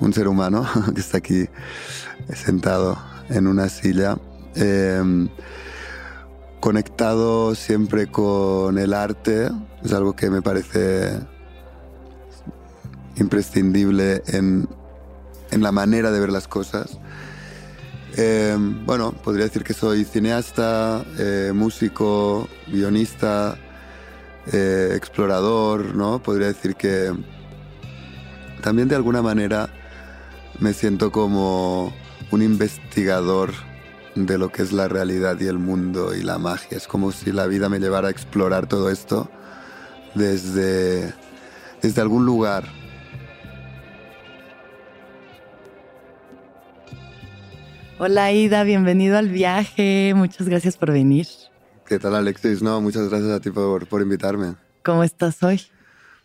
un ser humano que está aquí sentado en una silla, em, conectado siempre con el arte, es algo que me parece imprescindible en, en la manera de ver las cosas. Em, bueno, podría decir que soy cineasta, eh, músico, guionista, eh, explorador, ¿no? Podría decir que también de alguna manera me siento como un investigador de lo que es la realidad y el mundo y la magia. Es como si la vida me llevara a explorar todo esto desde, desde algún lugar. Hola Ida, bienvenido al viaje. Muchas gracias por venir. ¿Qué tal Alexis? No, muchas gracias a ti por, por invitarme. ¿Cómo estás hoy?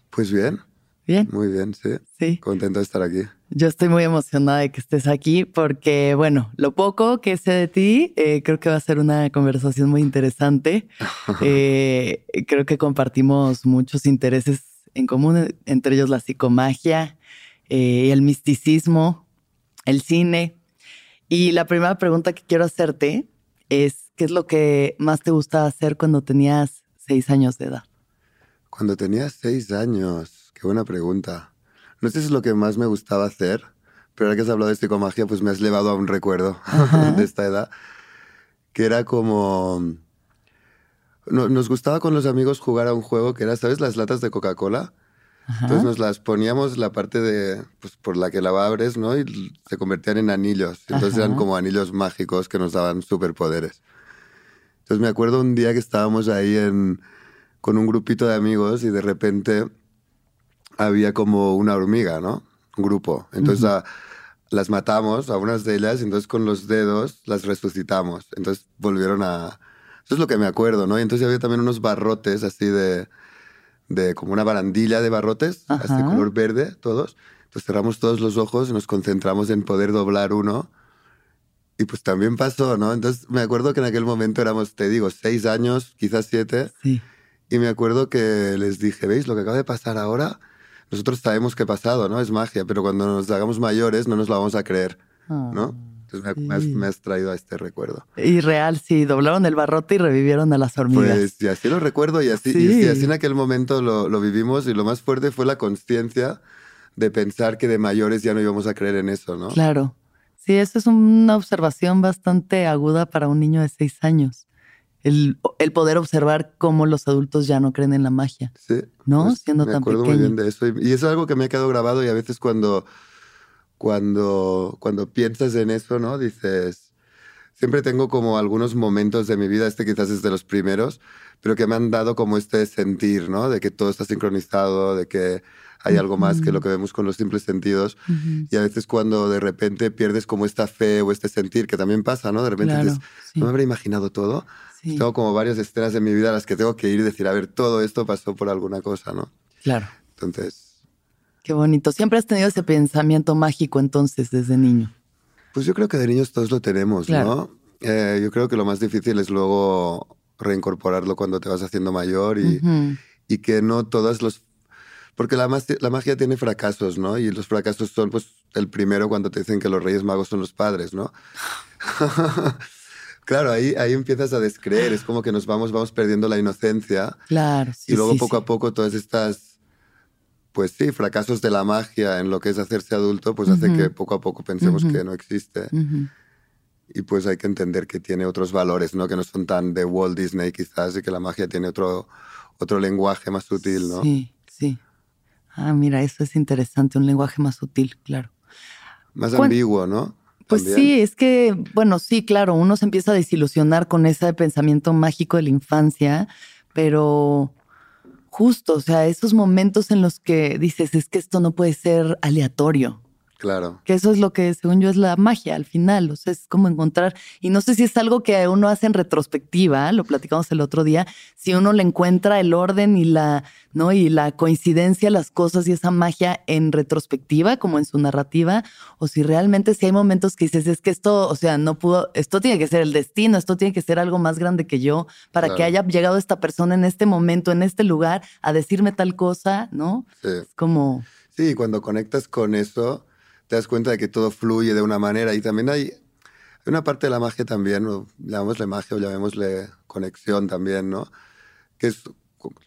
Pues bien, Bien. muy bien, sí. Sí. Contento de estar aquí. Yo estoy muy emocionada de que estés aquí porque, bueno, lo poco que sé de ti, eh, creo que va a ser una conversación muy interesante. Eh, creo que compartimos muchos intereses en común, entre ellos la psicomagia, eh, el misticismo, el cine. Y la primera pregunta que quiero hacerte es, ¿qué es lo que más te gustaba hacer cuando tenías seis años de edad? Cuando tenía seis años, qué buena pregunta. No sé si es lo que más me gustaba hacer, pero ahora que has hablado de psicomagia, pues me has llevado a un recuerdo Ajá. de esta edad, que era como... no- nos gustaba con los amigos jugar a un juego que era, ¿sabes? Las latas de Coca-Cola. Ajá. Entonces nos las poníamos la parte de, pues, por la que la abres, ¿no? Y se convertían en anillos. Entonces eran como anillos mágicos que nos daban superpoderes. Entonces me acuerdo un día que estábamos ahí en, con un grupito de amigos y de repente había como una hormiga, ¿no? Un grupo. Entonces a- las matamos a unas de ellas y entonces con los dedos las resucitamos. Entonces volvieron a... Eso es lo que me acuerdo, ¿no? Y entonces había también unos barrotes así de, de como una barandilla de barrotes, así Ajá. color verde, todos. Entonces cerramos todos los ojos y nos concentramos en poder doblar uno. Y pues también pasó, ¿no? Entonces me acuerdo que en aquel momento éramos, te digo, seis años, quizás siete. Sí. Y me acuerdo que les dije, ¿veis lo que acaba de pasar ahora? Nosotros sabemos qué ha pasado, ¿no? Es magia, pero cuando nos hagamos mayores no nos lo vamos a creer, ¿no? Entonces me, me has, sí. me has traído a este recuerdo. Y real, sí, doblaron el barrote y revivieron a las hormigas. Pues y así lo recuerdo y así, y- Sí. y así en aquel momento lo, lo vivimos y lo más fuerte fue la conciencia de pensar que de mayores ya no íbamos a creer en eso, ¿no? Claro. Sí, eso es una observación bastante aguda para un niño de seis años. El, el poder observar cómo los adultos ya no creen en la magia. Sí. ¿No? pues, Siendo me tan acuerdo muy pequeño. bien de eso. Y, y eso es algo que me ha quedado grabado y a veces cuando, cuando, cuando piensas en eso, ¿no? Dices, siempre tengo como algunos momentos de mi vida, este quizás es de los primeros, pero que me han dado como este sentir, ¿no? De que todo está sincronizado, de que hay algo más que lo que vemos con los simples sentidos. Ujú. Y a veces cuando de repente pierdes como esta fe o este sentir, que también pasa, ¿no? De repente Claro, dices, sí. no me habré imaginado todo. Sí, Tengo como varias escenas en mi vida a las que tengo que ir y decir, a ver, todo esto pasó por alguna cosa, ¿no? claro. Entonces, Qué bonito. Siempre has tenido ese pensamiento mágico entonces desde niño. pues yo creo que de niños todos lo tenemos, Claro. ¿no? Eh, yo creo que lo más difícil es luego reincorporarlo cuando te vas haciendo mayor y, Ujú. y que no todas los... Porque la, la magia tiene fracasos, ¿no? Y los fracasos son, pues, el primero cuando te dicen que los reyes magos son los padres, ¿no? claro, ahí, ahí empiezas a descreer, es como que nos vamos, vamos perdiendo la inocencia Claro. Sí, y luego sí, poco sí. a poco todas estas, pues sí, fracasos de la magia en lo que es hacerse adulto, pues hace que poco a poco pensemos que no existe. Y pues hay que entender que tiene otros valores, ¿no? Que no son tan de Walt Disney quizás y que la magia tiene otro, otro lenguaje más sutil, ¿no? Sí, sí. Ah, mira, eso es interesante, un lenguaje más sutil, claro. Más ¿Cuán- ambiguo, ¿no? Pues También. sí, es que, bueno, sí, claro, uno se empieza a desilusionar con ese pensamiento mágico de la infancia, pero justo, o sea, esos momentos en los que dices, es que esto no puede ser aleatorio. Claro. Que eso es lo que, según yo, es la magia al final. O sea, es como encontrar. Y no sé si es algo que uno hace en retrospectiva, lo platicamos el otro día, si uno le encuentra el orden y la, ¿no? Y la coincidencia, las cosas y esa magia en retrospectiva, como en su narrativa, o si realmente si hay momentos que dices, es que esto, o sea, no pudo, esto tiene que ser el destino, esto tiene que ser algo más grande que yo, para que haya llegado esta persona en este momento, en este lugar, a decirme tal cosa, ¿no? Sí. Es como. Sí, cuando conectas con eso te das cuenta de que todo fluye de una manera. Y también hay, una parte de la magia también, o llamémosle magia o llamémosle conexión también, ¿no? Que es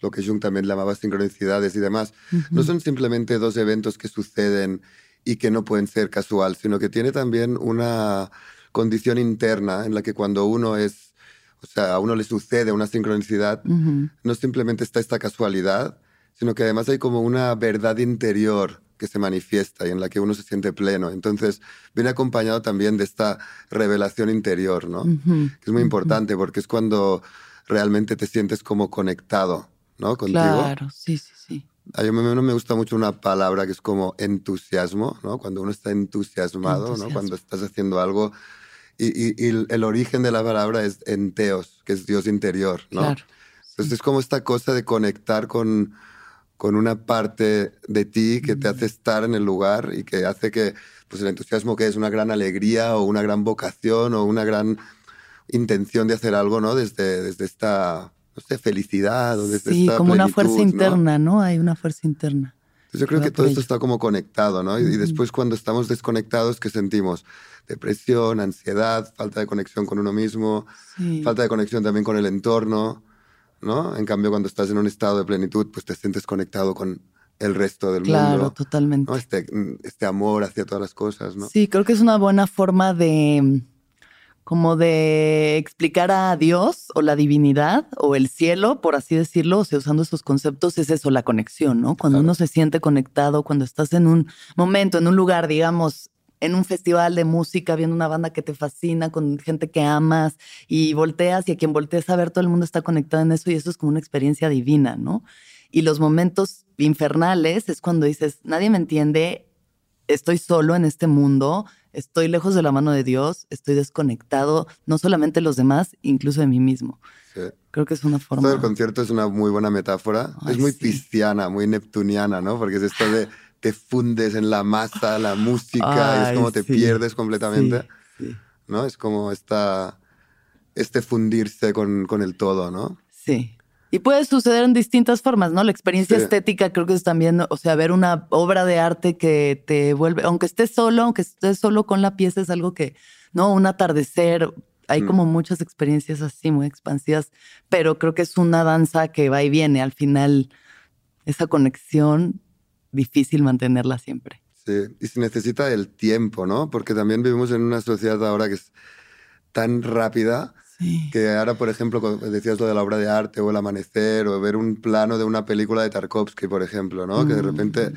lo que Jung también llamaba sincronicidades y demás. No son simplemente dos eventos que suceden y que no pueden ser casual, sino que tiene también una condición interna en la que cuando uno es, o sea, a uno le sucede una sincronicidad, no simplemente está esta casualidad, sino que además hay como una verdad interior que se manifiesta y en la que uno se siente pleno. Entonces, viene acompañado también de esta revelación interior, ¿no? Que es muy importante porque es cuando realmente te sientes como conectado, ¿no? Contigo. Claro, sí, sí, sí. A mí me gusta mucho una palabra que es como entusiasmo, ¿no? Cuando uno está entusiasmado, ¿no? Cuando estás haciendo algo. Y, el, origen de la palabra es enteos, que es Dios interior, ¿no? Claro. Entonces es como esta cosa de conectar con, con una parte de ti que te hace estar en el lugar y que hace que pues el entusiasmo que es una gran alegría o una gran vocación o una gran intención de hacer algo, ¿no? Desde, desde esta, no sé, felicidad o desde sí, como una fuerza interna, ¿no? Hay una fuerza interna. yo creo que todo esto está como conectado, ¿no? Y, después cuando estamos desconectados, ¿qué sentimos? Depresión, ansiedad, falta de conexión con uno mismo, falta de conexión también con el entorno. ¿No? En cambio, cuando estás en un estado de plenitud, pues te sientes conectado con el resto del mundo. Claro, totalmente. Este, este, amor hacia todas las cosas, ¿no? Sí, creo que es una buena forma de como de explicar a Dios o la divinidad o el cielo, por así decirlo, o sea, usando esos conceptos, es eso, la conexión, ¿no? Cuando uno se siente conectado, cuando estás en un momento, en un lugar, digamos, en un festival de música, viendo una banda que te fascina, con gente que amas y volteas y a quien volteas a ver, todo el mundo está conectado en eso y eso es como una experiencia divina, ¿no? Y los momentos infernales es cuando dices, nadie me entiende, estoy solo en este mundo, estoy lejos de la mano de Dios, estoy desconectado, no solamente de los demás, incluso de mí mismo. Creo que es una forma. El concierto es una muy buena metáfora. es muy cristiana, muy neptuniana, ¿no? Porque es esto de te fundes en la masa, la música, es como te pierdes completamente. ¿No? Es como esta, este fundirse con, con, el todo, ¿no? Sí. Y puede suceder en distintas formas, ¿no? La experiencia estética creo que es también, o sea, ver una obra de arte que te vuelve, aunque estés solo, aunque estés solo con la pieza, es algo que, ¿no? Un atardecer, hay mm. como muchas experiencias así muy expansivas, pero creo que es una danza que va y viene. Al final, esa conexión difícil mantenerla siempre. Sí, y se necesita el tiempo, ¿no? Porque también vivimos en una sociedad ahora que es tan rápida que ahora, por ejemplo, decías lo de la obra de arte o el amanecer o ver un plano de una película de Tarkovsky, por ejemplo, ¿no? Que de repente mm.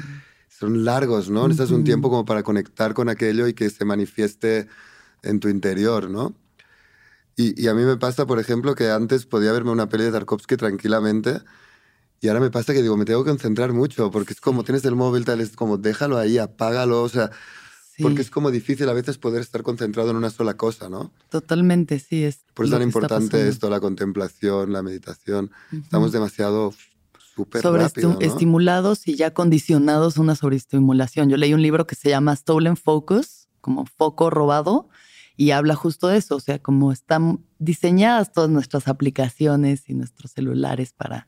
son largos, ¿no? Necesitas un tiempo como para conectar con aquello y que se manifieste en tu interior, ¿no? Y, y, a mí me pasa, por ejemplo, que antes podía verme una peli de Tarkovsky tranquilamente y ahora me pasa que digo, me tengo que concentrar mucho, porque es como tienes el móvil, tal, es como déjalo ahí, apágalo, o sea, porque es como difícil a veces poder estar concentrado en una sola cosa, ¿no? Totalmente, sí. Es Por eso es tan importante esto, la contemplación, la meditación. Estamos demasiado súper rápido, estimulados y ya condicionados a una sobreestimulación. Yo leí un libro que se llama Stolen Focus, como foco robado, y habla justo de eso, o sea, como están diseñadas todas nuestras aplicaciones y nuestros celulares para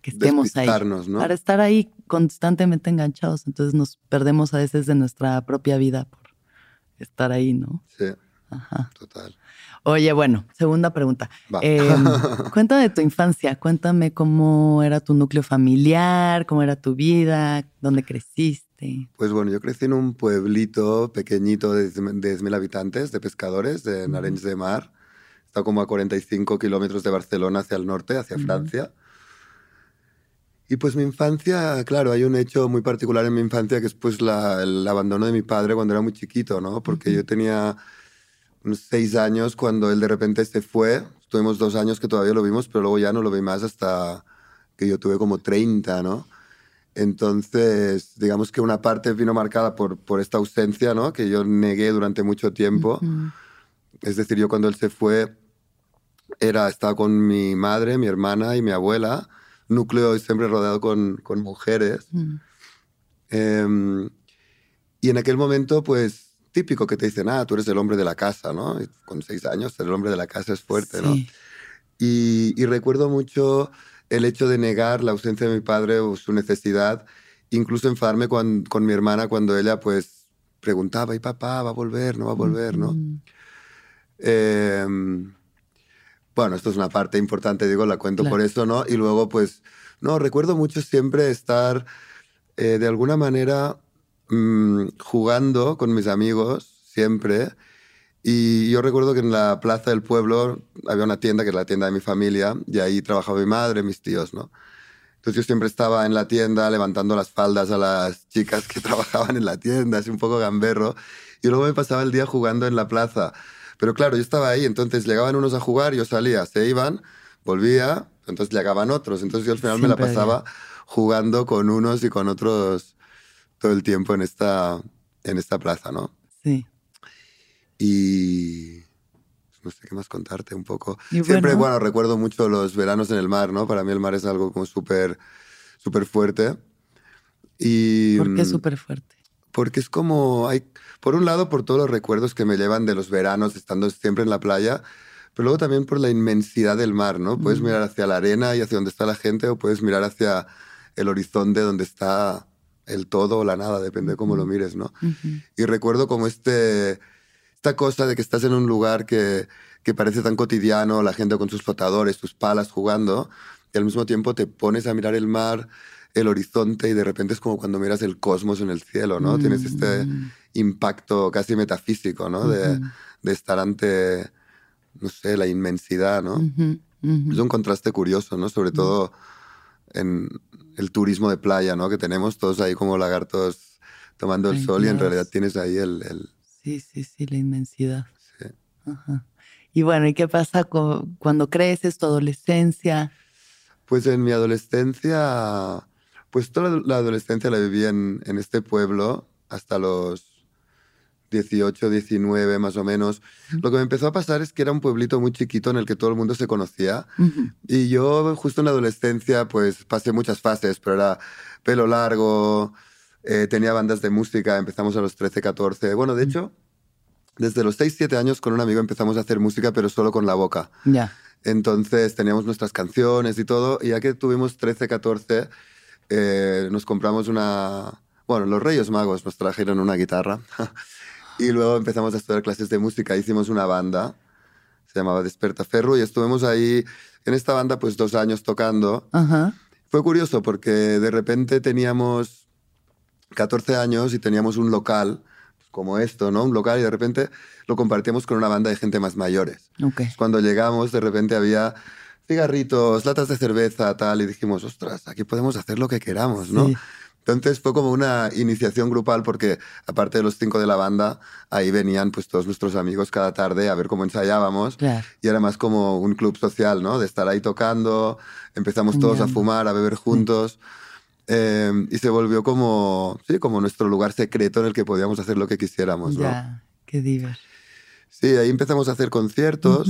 que estemos ahí. Para estar ahí constantemente enganchados. Entonces nos perdemos a veces de nuestra propia vida por estar ahí, ¿no? Sí. Ajá. Total. Oye, bueno, segunda pregunta. Em, cuéntame de tu infancia, cuéntame cómo era tu núcleo familiar, cómo era tu vida, dónde creciste. Pues bueno, yo crecí en un pueblito pequeñito de 10.000 habitantes, de pescadores, de Narenys de Mar. Está como a 45 kilómetros de Barcelona hacia el norte, hacia Francia. Y pues mi infancia, claro, hay un hecho muy particular en mi infancia que es pues el abandono de mi padre cuando era muy chiquito, ¿no? Porque yo tenía unos seis años cuando él de repente se fue. Tuvimos dos años que todavía lo vimos, pero luego ya no lo vi más hasta que yo tuve como 30, ¿no? Entonces, digamos que una parte vino marcada por, por esta ausencia, ¿no? Que yo negué durante mucho tiempo. Es decir, yo cuando él se fue, era, estaba con mi madre, mi hermana y mi abuela, núcleo siempre rodeado con, con mujeres. Em, y en aquel momento, pues, típico que te dicen, ah, tú eres el hombre de la casa, ¿no? con seis años, ser el hombre de la casa es fuerte, ¿no? Y, y, recuerdo mucho el hecho de negar la ausencia de mi padre o su necesidad, incluso enfadarme con, con mi hermana cuando ella, pues, preguntaba, ¿y papá va a volver? ¿No va a volver? ¿no? Eh, bueno, esto es una parte importante, digo, la cuento por eso, ¿no? Y luego, pues, no, recuerdo mucho siempre estar eh, de alguna manera mm, jugando con mis amigos, siempre. Y yo recuerdo que en la plaza del pueblo había una tienda, que es la tienda de mi familia, y ahí trabajaba mi madre, mis tíos, ¿no? Entonces yo siempre estaba en la tienda levantando las faldas a las chicas que trabajaban en la tienda, así un poco gamberro. Y luego me pasaba el día jugando en la plaza. Pero claro, yo estaba ahí, entonces llegaban unos a jugar, yo salía, se iban, volvía, entonces llegaban otros. Entonces yo al final me la pasaba jugando con unos y con otros todo el tiempo en esta, en esta plaza, ¿no? Sí. Y no sé qué más contarte un poco. Siempre, bueno, recuerdo mucho los veranos en el mar, ¿no? Para mí el mar es algo como súper, súper fuerte. Y, ¿Por qué mm, súper fuerte? Porque es como, hay, por un lado, por todos los recuerdos que me llevan de los veranos estando siempre en la playa, pero luego también por la inmensidad del mar, ¿no? Puedes mm. mirar hacia la arena y hacia donde está la gente o puedes mirar hacia el horizonte donde está el todo o la nada, depende de cómo lo mires, ¿no? Y recuerdo como este, esta cosa de que estás en un lugar que, que parece tan cotidiano, la gente con sus flotadores, sus palas jugando, y al mismo tiempo te pones a mirar el mar, el horizonte, y de repente es como cuando miras el cosmos en el cielo, ¿no? Tienes este mm impacto casi metafísico, ¿no? de, de, estar ante, no sé, la inmensidad, ¿no? Es un contraste curioso, ¿no? Sobre todo en el turismo de playa, ¿no? Que tenemos todos ahí como lagartos tomando el sol y en realidad tienes ahí el, el... Sí, sí, sí, la inmensidad. Sí. Ajá. Y bueno, ¿y qué pasa cuando creces, tu adolescencia? Pues en mi adolescencia, pues toda la adolescencia la viví en, en este pueblo hasta los 18, 19 más o menos, lo que me empezó a pasar es que era un pueblito muy chiquito en el que todo el mundo se conocía. Y yo justo en la adolescencia pues pasé muchas fases, pero era pelo largo, eh, tenía bandas de música, empezamos a los 13, 14. Bueno, de hecho, desde los 6, 7 años con un amigo empezamos a hacer música, pero solo con la boca. Ya. Entonces teníamos nuestras canciones y todo, y ya que tuvimos 13, 14, eh, nos compramos una... Bueno, los Reyes Magos nos trajeron una guitarra Y luego empezamos a estudiar clases de música. Hicimos una banda, se llamaba Desperta Ferro, y estuvimos ahí en esta banda pues dos años tocando. Fue curioso porque de repente teníamos 14 años y teníamos un local como esto, ¿no? Un local y de repente lo compartíamos con una banda de gente más mayores. Okay. Cuando llegamos, de repente había cigarritos, latas de cerveza, tal, y dijimos, ostras, aquí podemos hacer lo que queramos, ¿no? Entonces fue como una iniciación grupal porque aparte de los cinco de la banda, ahí venían pues todos nuestros amigos cada tarde a ver cómo ensayábamos. Y era más como un club social, ¿no? De estar ahí tocando, empezamos todos a fumar, a beber juntos. Em, y se volvió como, sí, como nuestro lugar secreto en el que podíamos hacer lo que quisiéramos, ¿no? Ya, qué divertido. Sí, ahí empezamos a hacer conciertos.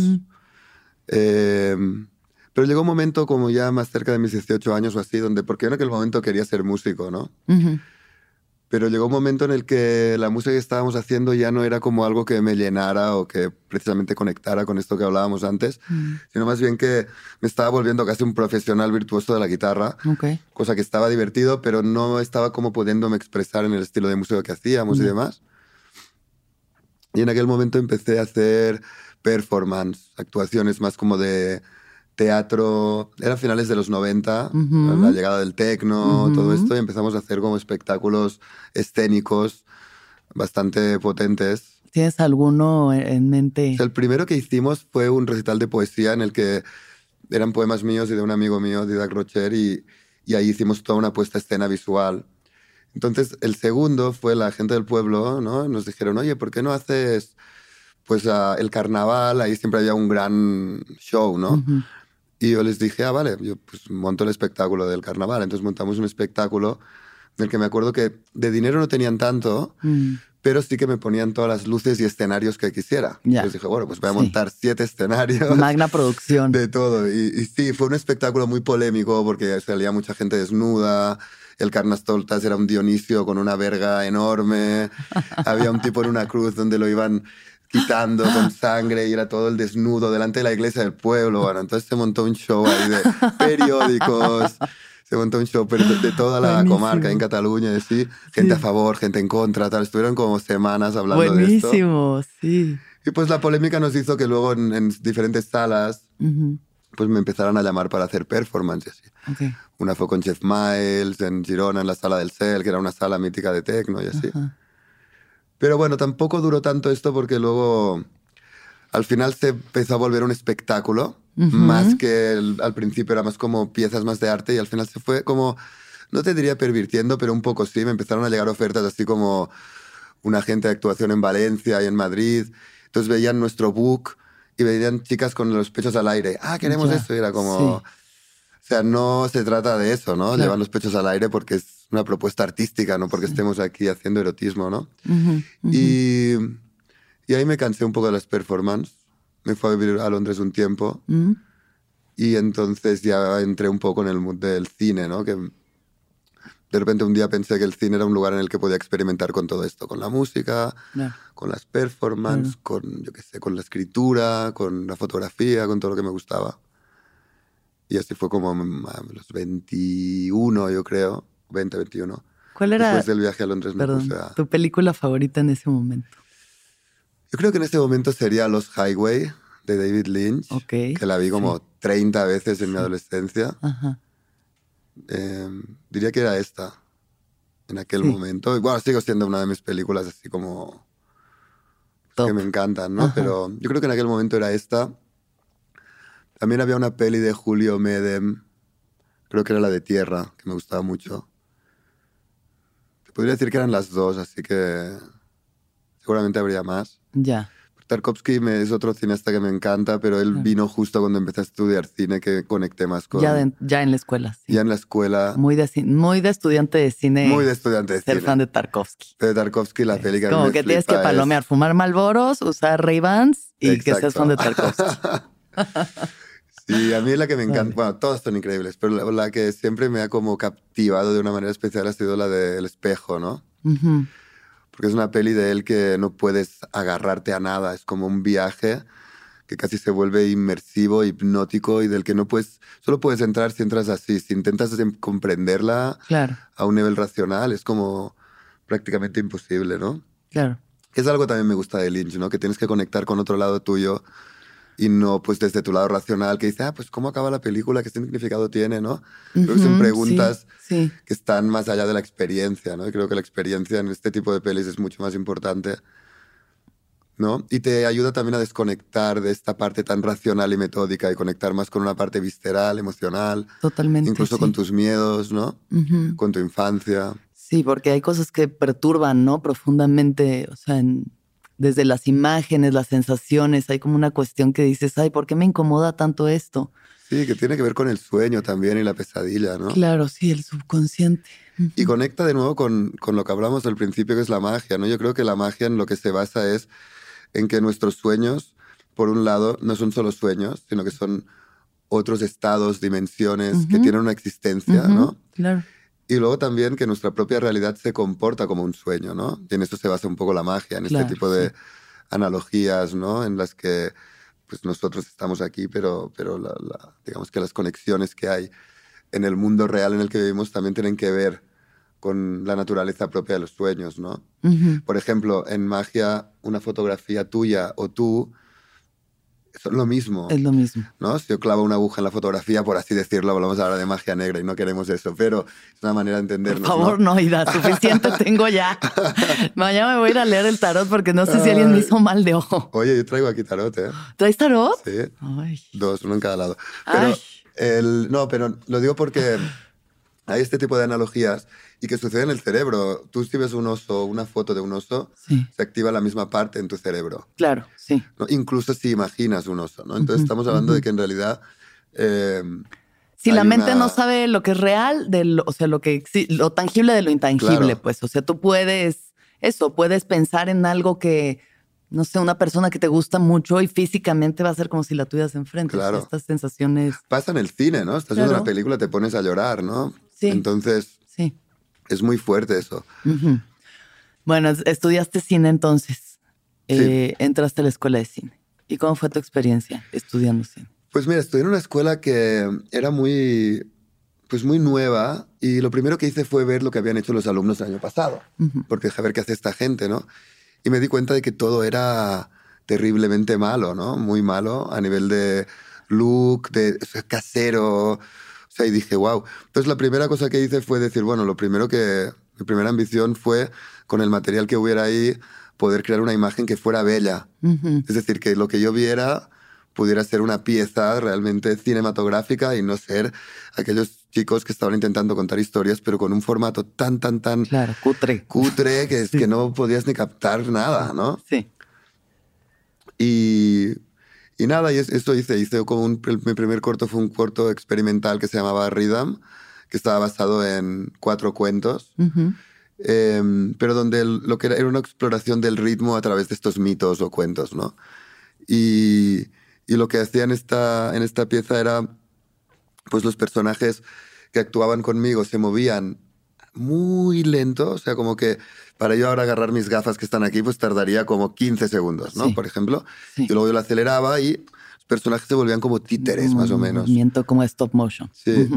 Pero llegó un momento como ya más cerca de mis 18 años o así, donde, porque yo en aquel momento quería ser músico, ¿no? Pero llegó un momento en el que la música que estábamos haciendo ya no era como algo que me llenara o que precisamente conectara con esto que hablábamos antes, mm. sino más bien que me estaba volviendo casi un profesional virtuoso de la guitarra, cosa que estaba divertido, pero no estaba como pudiéndome expresar en el estilo de música que hacíamos y demás. Y en aquel momento empecé a hacer performance, actuaciones más como de teatro, era finales de los 90, la llegada del tecno, todo esto, y empezamos a hacer como espectáculos escénicos bastante potentes. ¿Tienes alguno en mente? el primero que hicimos fue un recital de poesía en el que eran poemas míos y de un amigo mío, Didac Rocher, y, y ahí hicimos toda una puesta escena visual. Entonces, el segundo fue la gente del pueblo, ¿no? Nos dijeron, oye, ¿por qué no haces pues el carnaval? Ahí siempre había un gran show, ¿no? Y yo les dije, ah, vale, yo pues monto el espectáculo del carnaval. Entonces montamos un espectáculo del que me acuerdo que de dinero no tenían tanto, Mm. pero sí que me ponían todas las luces y escenarios que quisiera. Ya. Entonces dije, bueno, pues voy a Sí. montar siete escenarios. Magna producción. De todo. Y, y sí, fue un espectáculo muy polémico porque salía mucha gente desnuda. El Carnastoltas era un Dionisio con una verga enorme. Había un tipo en una cruz donde lo iban quitando con sangre y era todo el desnudo delante de la iglesia del pueblo. Bueno, entonces se montó un show ahí de periódicos. Se montó un show pero de, toda la Buenísimo. comarca en Cataluña, y así, gente Sí. a favor, gente en contra, tal. Estuvieron como semanas hablando de esto. Buenísimo, sí. Y pues la polémica nos hizo que luego en, en diferentes salas Ujú. pues me empezaron a llamar para hacer performances. Ok. Una fue con Jeff Miles en Girona, en la sala del Cel, que era una sala mítica de techno y así. Ajá. Pero bueno, tampoco duró tanto esto porque luego al final se empezó a volver un espectáculo, más que el- al principio era más como piezas más de arte y al final se fue como, no te diría pervirtiendo, pero un poco sí, me empezaron a llegar ofertas así como una agente de actuación en Valencia y en Madrid. Entonces veían nuestro book y veían chicas con los pechos al aire. Ah, queremos Ya, esto. Y era como... sí. O sea, no se trata de eso, ¿no? Claro. Llevar los pechos al aire porque es una propuesta artística, no porque estemos aquí haciendo erotismo, ¿no? Ujú, ujú. Y, y ahí me cansé un poco de las performances. Me fui a vivir a Londres un tiempo Mm, y entonces ya entré un poco en el mundo del cine, ¿no? Que de repente un día pensé que el cine era un lugar en el que podía experimentar con todo esto, con la música, claro. con las performances, con, yo qué sé, con la escritura, con la fotografía, con todo lo que me gustaba. Y así fue como a los 21, yo creo, 20, 21. ¿Cuál era, Después del viaje a Londres me perdón, puse a... tu película favorita en ese momento? Yo creo que en ese momento sería Los Highway de David Lynch, Ok, que la vi como 30 veces en mi adolescencia. Ajá. Eh, diría que era esta, en aquel Sí. momento. Bueno, sigo siendo una de mis películas así como Top. que me encantan, ¿no? Ajá. Pero yo creo que en aquel momento era esta. También había una peli de Julio Medem, creo que era la de Tierra, que me gustaba mucho. Te podría decir que eran las dos, así que seguramente habría más. Ya. Tarkovsky me- es otro cineasta que me encanta, pero él vino justo cuando empecé a estudiar cine, que conecté más con... Ya, de- ya en la escuela, sí. ya en la escuela, Muy, de, muy de estudiante de cine. muy de estudiante de Ser cine. fan de Tarkovsky. de Tarkovsky, la peli que a mí Como que tienes que es- palomear, fumar Malboros, usar Ray-Bans y que seas fan de Tarkovsky. sí, a mí la que me encanta, Vale. bueno, todas son increíbles, pero la, la que siempre me ha como captivado de una manera especial ha sido la del espejo, ¿no? Ujú. Porque es una peli de él que no puedes agarrarte a nada, es como un viaje que casi se vuelve inmersivo, hipnótico y del que no puedes, solo puedes entrar si entras así, si intentas em- comprenderla Claro, a un nivel racional es como prácticamente imposible, ¿no? claro. Es algo que también me gusta de Lynch, ¿no? Que tienes que conectar con otro lado tuyo y no pues desde tu lado racional que dice, ah, pues cómo acaba la película, qué significado tiene, ¿no? Creo que son preguntas Sí, sí. que están más allá de la experiencia, ¿no? Y creo que la experiencia en este tipo de pelis es mucho más importante, ¿no? Y te ayuda también a desconectar de esta parte tan racional y metódica y conectar más con una parte visceral, emocional, totalmente. incluso sí. con tus miedos, ¿no? Con tu infancia. Sí, porque hay cosas que perturban, ¿no? Profundamente, o sea, en- desde las imágenes, las sensaciones, hay como una cuestión que dices, ay, ¿por qué me incomoda tanto esto? Sí, que tiene que ver con el sueño también y la pesadilla, ¿no? Claro, sí, el subconsciente. Y conecta de nuevo con, con lo que hablamos al principio, que es la magia, ¿no? Yo creo que la magia en lo que se basa es en que nuestros sueños, por un lado, no son solo sueños, sino que son otros estados, dimensiones que tienen una existencia, ¿no? Claro. Y luego también que nuestra propia realidad se comporta como un sueño, ¿no? Y en eso se basa un poco la magia, en Claro, este tipo de sí. analogías, ¿no? En las que pues nosotros estamos aquí, pero, pero la- la- digamos que las conexiones que hay en el mundo real en el que vivimos también tienen que ver con la naturaleza propia de los sueños, ¿no? Por ejemplo, en magia, una fotografía tuya o tú son lo mismo. Es lo mismo. ¿no? Si yo clavo una aguja en la fotografía, por así decirlo, hablamos ahora de magia negra y no queremos eso, pero es una manera de Por entendernos. favor, ¿no? no, Ida, suficiente tengo ya. Mañana me voy a ir a leer el tarot porque no sé si alguien me hizo mal de ojo. Oye, yo traigo aquí tarot, ¿eh? ¿Traes tarot? Sí, Ay. dos, uno en cada lado. Pero Ay. el, no, pero lo digo porque hay este tipo de analogías y que sucede en el cerebro. Tú si ves un oso, una foto de un oso, Sí, se activa la misma parte en tu cerebro. claro, sí. ¿no? Incluso si imaginas un oso, ¿no? Entonces estamos hablando de que en realidad Eh, si la mente una- no sabe lo que es real, de lo, o sea, lo que lo tangible de lo intangible, Claro. pues. O sea, tú puedes, eso, puedes pensar en algo que, no sé, una persona que te gusta mucho y físicamente va a ser como si la tuvieras enfrente. O sea, Claro. estas sensaciones. Pasa en el cine, ¿no? Estás viendo una película, te pones a llorar, ¿no? Sí. Entonces, Sí. es muy fuerte eso. Bueno, es- estudiaste cine entonces. Sí. Eh, entraste a la escuela de cine. ¿Y cómo fue tu experiencia estudiando cine? Pues mira, estudié en una escuela que era muy, pues muy nueva y lo primero que hice fue ver lo que habían hecho los alumnos el año pasado, porque a ver qué hace esta gente, ¿no? Y me di cuenta de que todo era terriblemente malo, ¿no? Muy malo a nivel de look, de o sea, casero. Sea, y dije, wow. Entonces la primera cosa que hice fue decir, bueno, lo primero que, mi primera ambición fue con el material que hubiera ahí, poder crear una imagen que fuera bella. Ujú. Es decir, que lo que yo viera pudiera ser una pieza realmente cinematográfica y no ser aquellos chicos que estaban intentando contar historias, pero con un formato tan, tan, tan Claro, cutre. cutre que es Sí. que no podías ni captar nada, ¿no? Sí. Y, y nada, y es- eso hice. Hice como un, mi primer corto fue un corto experimental que se llamaba Rhythm, que estaba basado en cuatro cuentos. Ujú. Em, pero donde lo que era, era una exploración del ritmo a través de estos mitos o cuentos, ¿no? Y, y lo que hacía en esta, en esta pieza era, pues los personajes que actuaban conmigo se movían muy lento, o sea, como que para yo ahora agarrar mis gafas que están aquí, pues tardaría como 15 segundos, ¿no? Sí. Por ejemplo. Sí. Y luego yo lo aceleraba y los personajes se volvían como títeres, más o menos. Movimiento como stop motion. Sí.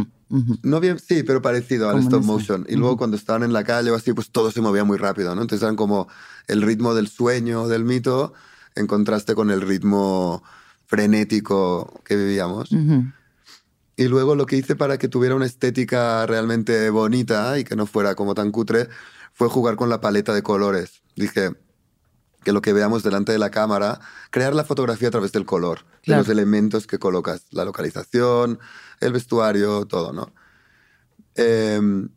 No bien, sí, pero parecido al stop motion. Y luego cuando estaban en la calle o así, pues todo se movía muy rápido, ¿no? Entonces eran como el ritmo del sueño, del mito, en contraste con el ritmo frenético que vivíamos. Ujú. Y luego lo que hice para que tuviera una estética realmente bonita y que no fuera como tan cutre fue jugar con la paleta de colores. Dije que lo que veamos delante de la cámara, crear la fotografía a través del color, de los elementos que colocas, la localización, el vestuario, todo, ¿no? Em,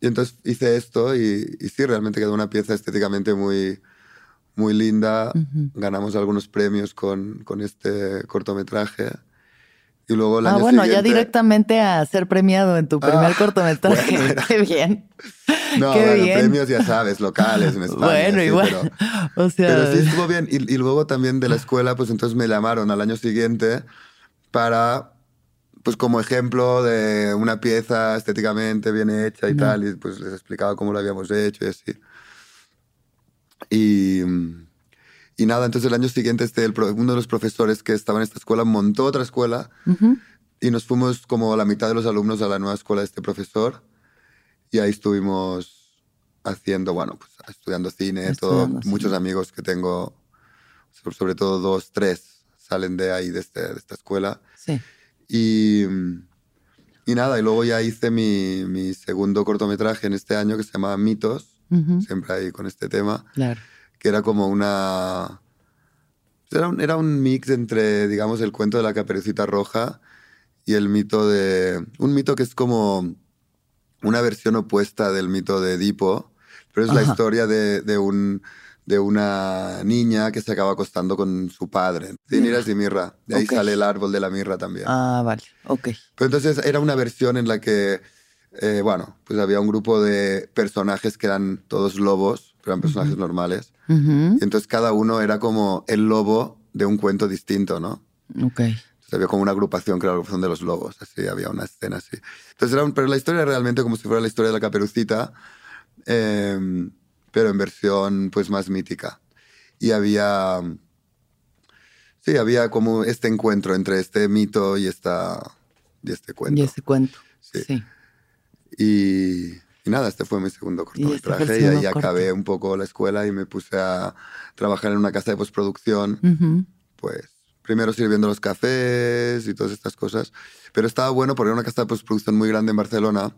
y entonces hice esto y, y sí, realmente quedó una pieza estéticamente muy, muy linda. Ganamos algunos premios con, con este cortometraje. Y luego el Ah, año bueno, ya siguiente- directamente a ser premiado en tu primer Ah, cortometraje. bueno, Qué bien. No, Qué bueno, bien. premios ya sabes, locales en España. bueno, sí, igual. Pero, o sea, pero sí estuvo bien. Y, y luego también de la escuela, pues entonces me llamaron al año siguiente para, pues como ejemplo de una pieza estéticamente bien hecha y No. tal. Y pues les explicaba cómo lo habíamos hecho y así. Y, y nada, entonces el año siguiente este, el uno de los profesores que estaba en esta escuela montó otra escuela ujú. y nos fuimos como la mitad de los alumnos a la nueva escuela de este profesor. Y ahí estuvimos haciendo, bueno, pues estudiando cine, todo, Estudiando cine. muchos amigos que tengo, so- sobre todo dos, tres, salen de ahí, de, este- de esta escuela. sí. Y, y nada, y luego ya hice mi, mi segundo cortometraje en este año que se llamaba Mitos, Ujú. siempre ahí con este tema, Claro. Que era como una... Era un, era un mix entre, digamos, el cuento de la caperucita roja y el mito de... Un mito que es como una versión opuesta del mito de Edipo, pero es la historia de, de un, de una niña que se acaba acostando con su padre. Sí, Niras y mirra. De ahí sale el árbol de la mirra también. Ah, vale. Ok. Pero entonces era una versión en la que, eh, bueno, pues había un grupo de personajes que eran todos lobos, eran personajes normales. Ujú. Y entonces cada uno era como el lobo de un cuento distinto, ¿no? Ok. Entonces había como una agrupación que era la agrupación de los lobos, así, había una escena así. Entonces era un- pero la historia era realmente como si fuera la historia de la caperucita, eh, pero en versión pues más mítica. Y había, sí, había como este encuentro entre este mito y, esta, y este cuento. Y ese cuento. Sí. Sí. Y, y nada, este fue mi segundo Y este cortometraje y, segundo ahí corto. acabé un poco la escuela y me puse a trabajar en una casa de postproducción pues primero sirviendo los cafés y todas estas cosas. Pero estaba bueno porque era una casa de postproducción muy grande en Barcelona,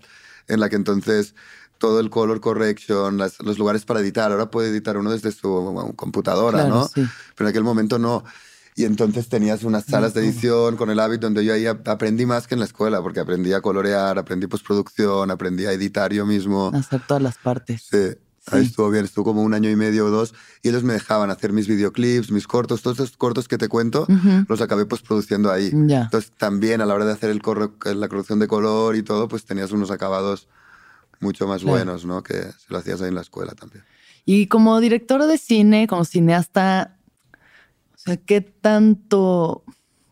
en la que entonces todo el color correction, las- los lugares para editar, ahora puede editar uno desde su computadora, Claro, ¿no? sí. Pero en aquel momento no. Y entonces tenías unas salas de edición con el hábito donde yo ahí ap- aprendí más que en la escuela, porque aprendí a colorear, aprendí postproducción, aprendí a editar yo mismo. Hacer todas las partes. Sí. Ahí estuvo bien, estuvo como un año y medio o dos y ellos me dejaban hacer mis videoclips, mis cortos, todos esos cortos que te cuento, los acabé pues produciendo ahí. Entonces también a la hora de hacer el la corrección de color y todo, pues tenías unos acabados mucho más buenos, ¿no? Que si lo hacías ahí en la escuela también. Y como director de cine, como cineasta, sea, ¿qué tanto,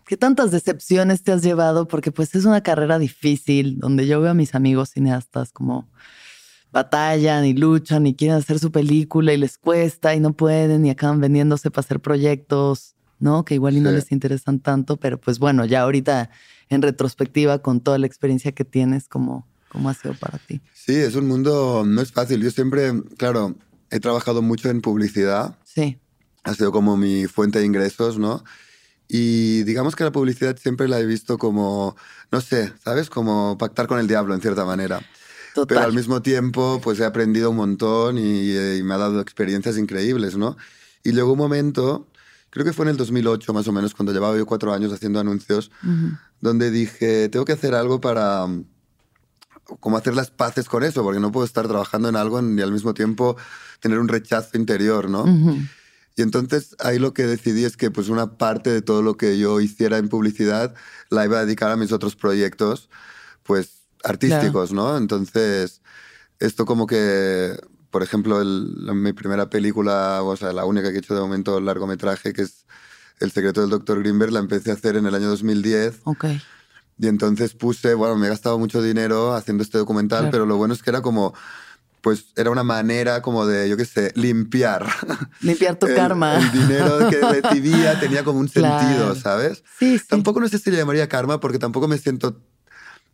qué tantas decepciones te has llevado? Porque pues es una carrera difícil, donde yo veo a mis amigos cineastas como batallan y luchan y quieren hacer su película y les cuesta y no pueden y acaban vendiéndose para hacer proyectos, ¿no? Que igual y no les interesan tanto, pero pues bueno, ya ahorita en retrospectiva con toda la experiencia que tienes, ¿cómo, cómo ha sido para ti? Sí, es un mundo, no es fácil. Yo siempre, claro, he trabajado mucho en publicidad. Sí. Ha sido como mi fuente de ingresos, ¿no? Y digamos que la publicidad siempre la he visto como, no sé, ¿sabes? Como pactar con el diablo en cierta manera. Pero al mismo tiempo, pues he aprendido un montón y, me ha dado experiencias increíbles, ¿no? Y luego un momento, creo que fue en el 2008 más o menos, cuando llevaba yo cuatro años haciendo anuncios, donde dije, tengo que hacer algo para como hacer las paces con eso, porque no puedo estar trabajando en algo y al mismo tiempo tener un rechazo interior, ¿no? Y entonces ahí lo que decidí es que pues una parte de todo lo que yo hiciera en publicidad la iba a dedicar a mis otros proyectos, pues artísticos, ¿no? Entonces, esto como que, por ejemplo, mi primera película, o sea, la única que he hecho de momento largometraje, que es El secreto del Dr. Greenberg, la empecé a hacer en el año 2010. Ok. Y entonces puse, bueno, me he gastado mucho dinero haciendo este documental, pero lo bueno es que era como pues era una manera como de, yo qué sé, limpiar. Limpiar tu karma. El dinero que recibía tenía como un sentido, ¿sabes? Sí, sí. Tampoco no sé si le llamaría karma porque tampoco me siento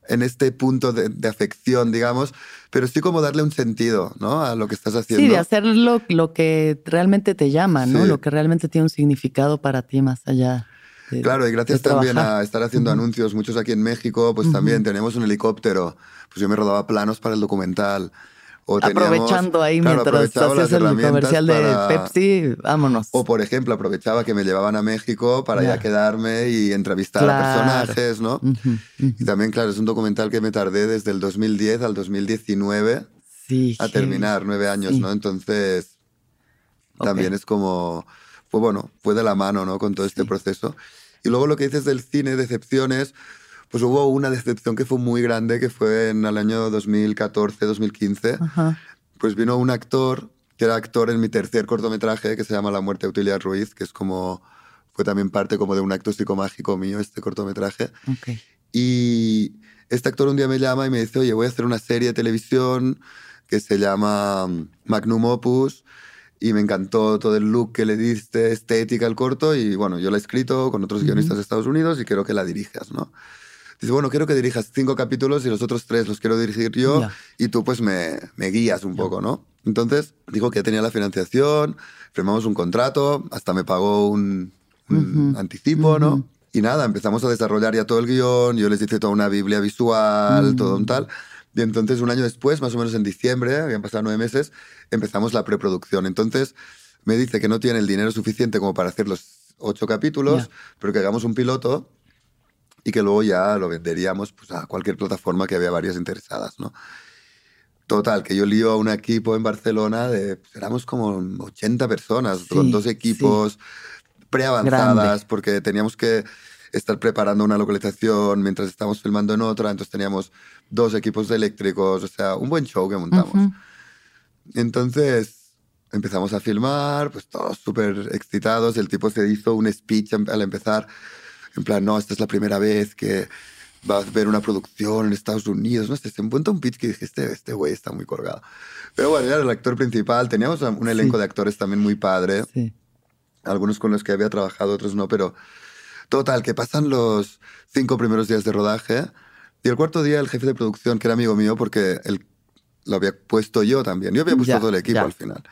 en este punto de, afección, digamos, pero sí como darle un sentido, ¿no? A lo que estás haciendo. Sí, de hacer lo, que realmente te llama, ¿no? Lo que realmente tiene un significado para ti más allá. claro, y gracias también a estar haciendo anuncios, muchos aquí en México, pues también tenemos un helicóptero. Pues yo me rodaba planos para el documental aprovechando ahí mientras hacías el comercial de Pepsi, vámonos. O por ejemplo, aprovechaba que me llevaban a México para ya quedarme y entrevistar a personajes, ¿no? Y también, claro, es un documental que me tardé desde el 2010 al 2019 a terminar, nueve años, ¿no? Entonces, también es como, pues bueno, fue de la mano, ¿no? Con todo este proceso. Y luego lo que dices del cine, decepciones, pues hubo una decepción que fue muy grande, que fue en el año 2014, 2015. Pues vino un actor, que era actor en mi tercer cortometraje, que se llama La muerte de Utilia Ruiz, que es como, fue también parte como de un acto psicomágico mío, este cortometraje. Y este actor un día me llama y me dice, oye, voy a hacer una serie de televisión que se llama Magnum Opus y me encantó todo el look que le diste, estética al corto y bueno, yo la he escrito con otros guionistas de Estados Unidos y quiero que la dirijas, ¿no? Dice, bueno, quiero que dirijas cinco capítulos y los otros tres los quiero dirigir yo y tú pues me, me guías un poco, ¿no? Entonces dijo que tenía la financiación, firmamos un contrato, hasta me pagó un, anticipo, ¿no? Y nada, empezamos a desarrollar ya todo el guion, yo les hice toda una biblia visual, todo un tal. Y entonces un año después, más o menos en diciembre, habían pasado nueve meses, empezamos la preproducción. Entonces me dice que no tiene el dinero suficiente como para hacer los ocho capítulos, pero que hagamos un piloto y que luego ya lo venderíamos pues, a cualquier plataforma que había varias interesadas, ¿no? Total, que yo lío a un equipo en Barcelona de, pues, éramos como 80 personas, con dos equipos preavanzadas, porque teníamos que estar preparando una localización mientras estábamos filmando en otra, entonces teníamos dos equipos eléctricos, o sea, un buen show que montamos. Entonces empezamos a filmar, pues todos súper excitados, el tipo se hizo un speech al empezar en plan, no, esta es la primera vez que vas a ver una producción en Estados Unidos, no sé, se encuentra un pitch que dije, este, este güey está muy colgado. Pero bueno, era el actor principal, teníamos un elenco de actores también muy padre, sí. algunos con los que había trabajado, otros no, pero total, que pasan los cinco primeros días de rodaje y el cuarto día el jefe de producción, que era amigo mío, porque él lo había puesto yo también, yo había puesto todo el equipo al final,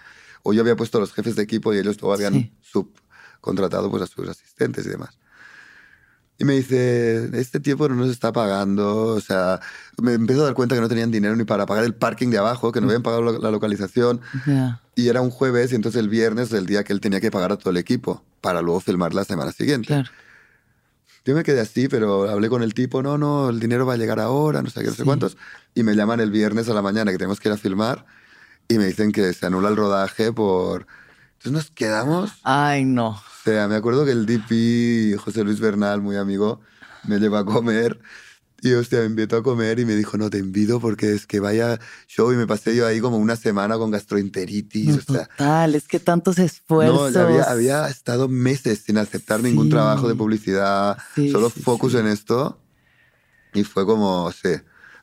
o yo había puesto a los jefes de equipo y ellos luego habían subcontratado pues, a sus asistentes y demás. Y me dice, este tiempo no nos está pagando. O sea, me empiezo a dar cuenta que no tenían dinero ni para pagar el parking de abajo, que no habían pagado la, localización. Y era un jueves y entonces el viernes es el día que él tenía que pagar a todo el equipo para luego filmar la semana siguiente. Yo me quedé así, pero hablé con el tipo, no, no, el dinero va a llegar ahora, no sé qué, no sé cuántos. Y me llaman el viernes a la mañana que tenemos que ir a filmar. y me dicen que se anula el rodaje por... Entonces nos quedamos... Ay, no. Sea, me acuerdo que el DP, José Luis Bernal, muy amigo, me llevó a comer y hostia, me invitó a comer y me dijo, no, te invito porque es que vaya show y me pasé yo ahí como una semana con gastroenteritis. o sea, total, es que tantos esfuerzos. No, había, había estado meses sin aceptar ningún trabajo de publicidad, solo focus en esto. Y fue como, sí.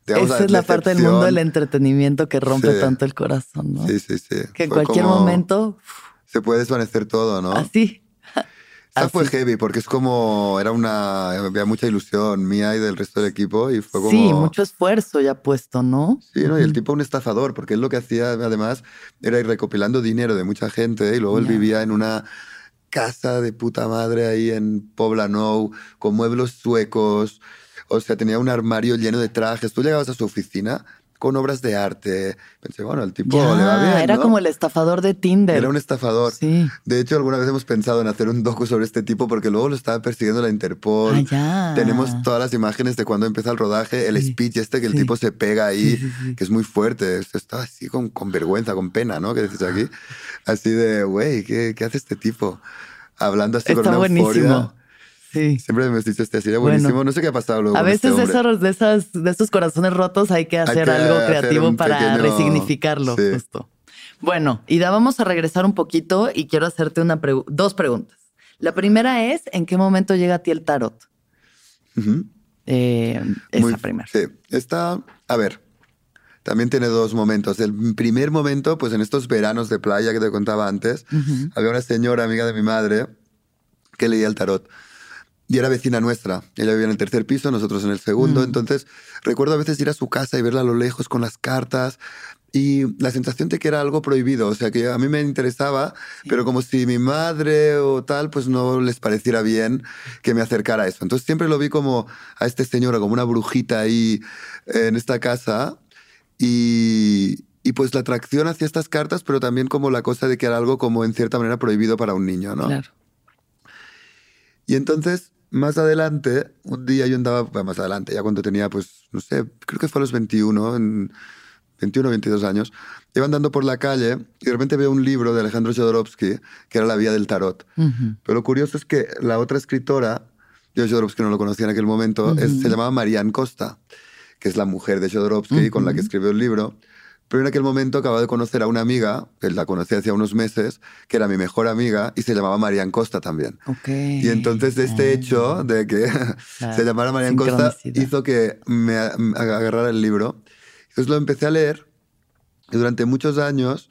Esa es la parte del mundo del entretenimiento que rompe tanto el corazón, ¿no? Sí, sí, sí. Que en cualquier momento... Se puede desvanecer todo, ¿no? Así. Esta fue heavy porque es como, era una, había mucha ilusión mía y del resto del equipo y fue como... Sí, mucho esfuerzo ya puesto, ¿no? Sí, ¿no? Y el tipo un estafador porque él lo que hacía además era ir recopilando dinero de mucha gente y luego él vivía en una casa de puta madre ahí en Poblenou con muebles suecos. O sea, tenía un armario lleno de trajes. Tú llegabas a su oficina con obras de arte. Pensé, bueno, el tipo le va bien. Era como el estafador de Tinder. Era un estafador. Sí. De hecho, alguna vez hemos pensado en hacer un docu sobre este tipo porque luego lo estaba persiguiendo la Interpol. Ah, Tenemos todas las imágenes de cuando empieza el rodaje, el speech este que el tipo se pega ahí, que es muy fuerte. Está así con, con, vergüenza, con pena, ¿no? Que dices aquí. Así de, güey, ¿qué, ¿qué, hace este tipo? Hablando así Está con una buenísimo. Siempre me has dicho este así de buenísimo. no sé qué ha pasado luego. A este veces esos, de, esas, de estos corazones rotos hay que hacer algo creativo para resignificarlo. Justo. Bueno, Ida, vamos a regresar un poquito y quiero hacerte una dos preguntas. La primera es: ¿en qué momento llega a ti el tarot? Eh, esa primera. Sí, está. A ver, también tiene dos momentos. El primer momento, pues en estos veranos de playa que te contaba antes, había una señora amiga de mi madre que leía el tarot y era vecina nuestra. Ella vivía en el tercer piso, nosotros en el segundo. Mm. Entonces, recuerdo a veces ir a su casa y verla a lo lejos con las cartas y la sensación de que era algo prohibido. O sea, que a mí me interesaba, pero como si mi madre o tal, pues no les pareciera bien que me acercara a eso. Entonces, siempre lo vi como a este señor, como una brujita ahí en esta casa. Y, y pues la atracción hacia estas cartas, pero también como la cosa de que era algo como en cierta manera prohibido para un niño, ¿no? Claro. Y entonces más adelante, un día yo andaba, más adelante, ya cuando tenía, pues, no sé, creo que fue a los 21, en 21 o 22 años, iba andando por la calle y de repente veo un libro de Alejandro Jodorowsky, que era La Vía del Tarot. Pero lo curioso es que la otra escritora, yo Jodorowsky no lo conocía en aquel momento, se llamaba Marianne Costa, que es la mujer de Jodorowsky con la que escribió el libro. Pero en aquel momento acababa de conocer a una amiga, que la conocí hacía unos meses, que era mi mejor amiga y se llamaba Marian Costa también. Y entonces este ah. hecho de que se llamara Marian Costa hizo que me agarrara el libro. Entonces lo empecé a leer y durante muchos años,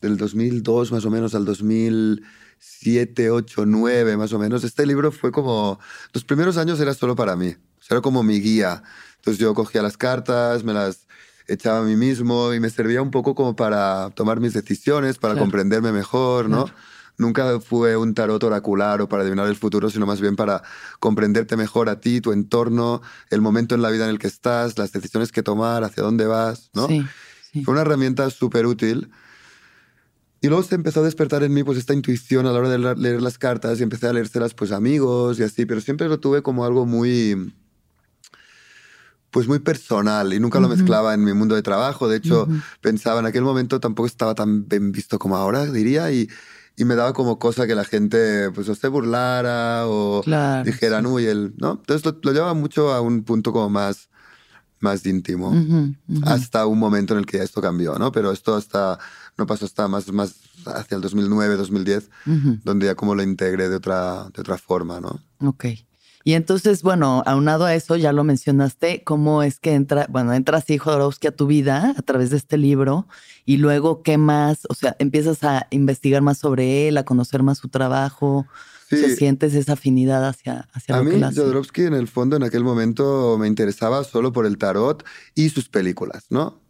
del 2002 más o menos al 2007, 8, 9 más o menos, este libro fue como... Los primeros años era solo para mí, era como mi guía. Entonces yo cogía las cartas, me las echaba a mí mismo y me servía un poco como para tomar mis decisiones, para comprenderme mejor, ¿no? Nunca fue un tarot oracular o para adivinar el futuro, sino más bien para comprenderte mejor a ti, tu entorno, el momento en la vida en el que estás, las decisiones que tomar, hacia dónde vas, ¿no? Sí, Fue una herramienta súper útil. Y luego se empezó a despertar en mí pues esta intuición a la hora de leer las cartas y empecé a leérselas pues amigos y así, pero siempre lo tuve como algo muy pues muy personal y nunca lo mezclaba en mi mundo de trabajo. De hecho, pensaba en aquel momento tampoco estaba tan bien visto como ahora, diría, y, y me daba como cosa que la gente pues o se burlara o dijera, no, y él, ¿no? Entonces lo, llevaba mucho a un punto como más, más íntimo, hasta un momento en el que esto cambió, ¿no? Pero esto hasta, no pasó hasta más, más hacia el 2009, 2010, donde ya como lo integré de otra, de otra forma, ¿no? Ok. Y entonces, bueno, aunado a eso, ya lo mencionaste, cómo es que entra, bueno, entra así Jodorowsky a tu vida a través de este libro y luego, ¿qué más? O sea, empiezas a investigar más sobre él, a conocer más su trabajo. Sí. sientes esa afinidad hacia, hacia a lo mí, que él hace. Jodorowsky, en el fondo, en aquel momento me interesaba solo por el tarot y sus películas, ¿no?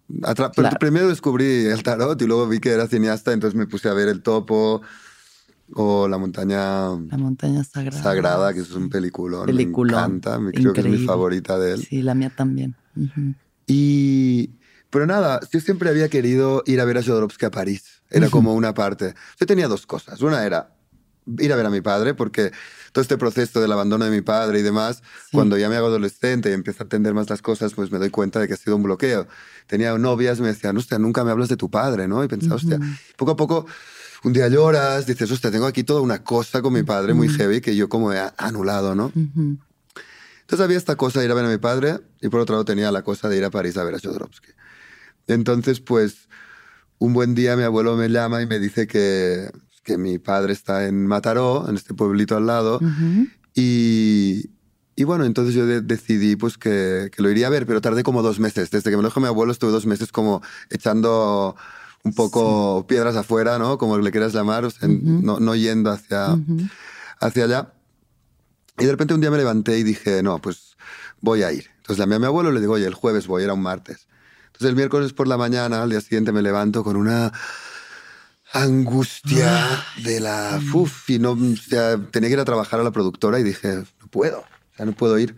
Primero descubrí el tarot y luego vi que era cineasta, entonces me puse a ver El Topo, o La montaña... La montaña sagrada. Sagrada, que es un peliculón. Me encanta, creo que es mi favorita de él. Sí, la mía también. Y... Pero nada, yo siempre había querido ir a ver a Jodorowsky a París. Era como una parte. Yo tenía dos cosas. Una era, ir a ver a mi padre, porque todo este proceso del abandono de mi padre y demás, cuando ya me hago adolescente y empiezo a entender más las cosas, pues me doy cuenta de que ha sido un bloqueo. Tenía novias me decían, hostia, nunca me hablas de tu padre, ¿no? Y pensaba, hostia, poco a poco un día lloras, dices, hostia, tengo aquí toda una cosa con mi padre muy heavy que yo como he anulado, ¿no? Entonces había esta cosa de ir a ver a mi padre y por otro lado tenía la cosa de ir a París a ver a Jodorowsky. Entonces, pues, un buen día mi abuelo me llama y me dice que, que mi padre está en Mataró, en este pueblito al lado, y, y, bueno, entonces yo decidí pues que, que, lo iría a ver, pero tardé como dos meses. Desde que me lo dijo mi abuelo estuve dos meses como echando un poco piedras afuera, ¿no? Como le quieras llamar, no, no, yendo hacia, hacia allá. Y de repente un día me levanté y dije, no, pues voy a ir. Entonces llamé a mi abuelo y le digo, oye, el jueves voy, era un martes. Entonces el miércoles por la mañana, al día siguiente me levanto con una angustia de la... Uf, y no, o sea, tenía que ir a trabajar a la productora y dije, no puedo, o sea, no puedo ir.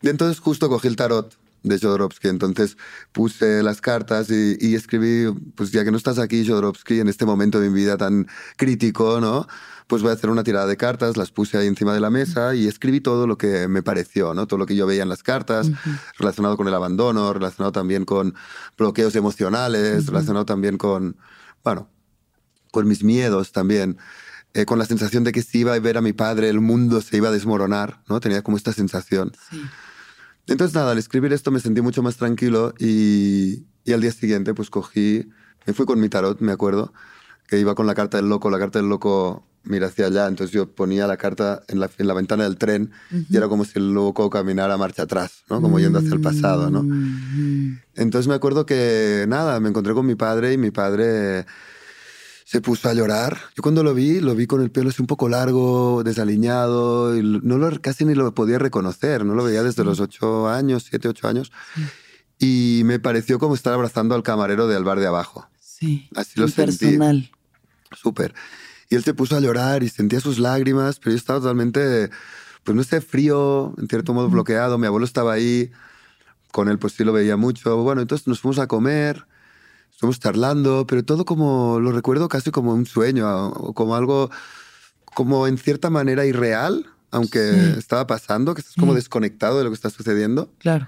Y entonces justo cogí el tarot de Jodorowsky, entonces puse las cartas y, y, escribí, pues ya que no estás aquí, Jodorowsky, en este momento de mi vida tan crítico, ¿no? Pues voy a hacer una tirada de cartas, las puse ahí encima de la mesa y escribí todo lo que me pareció, ¿no? Todo lo que yo veía en las cartas, relacionado con el abandono, relacionado también con bloqueos emocionales, relacionado también con, bueno, con mis miedos también, eh, con la sensación de que si iba a ver a mi padre el mundo se iba a desmoronar, ¿no? Tenía como esta sensación. Entonces nada, al escribir esto me sentí mucho más tranquilo y, y al día siguiente pues cogí, me fui con mi tarot, me acuerdo, que iba con la carta del loco, la carta del loco mira hacia allá, entonces yo ponía la carta en la, en la ventana del tren y era como si el loco caminara marcha atrás, ¿no? Como yendo hacia el pasado, ¿no? Entonces me acuerdo que nada, me encontré con mi padre y mi padre se puso a llorar. Yo cuando lo vi, lo vi con el pelo así un poco largo, desaliñado, y no lo, casi ni lo podía reconocer, no lo veía desde los ocho años, siete, ocho años. Y me pareció como estar abrazando al camarero del bar de abajo. Sí. Así lo sentí. Personal. Súper. Y él se puso a llorar y sentía sus lágrimas, pero yo estaba totalmente, pues no sé, frío, en cierto modo bloqueado. Mi abuelo estaba ahí, con él pues sí lo veía mucho. Bueno, entonces nos fuimos a comer estamos charlando, pero todo como, lo recuerdo casi como un sueño, como algo, como en cierta manera irreal, aunque estaba pasando, que estás como desconectado de lo que está sucediendo. Claro.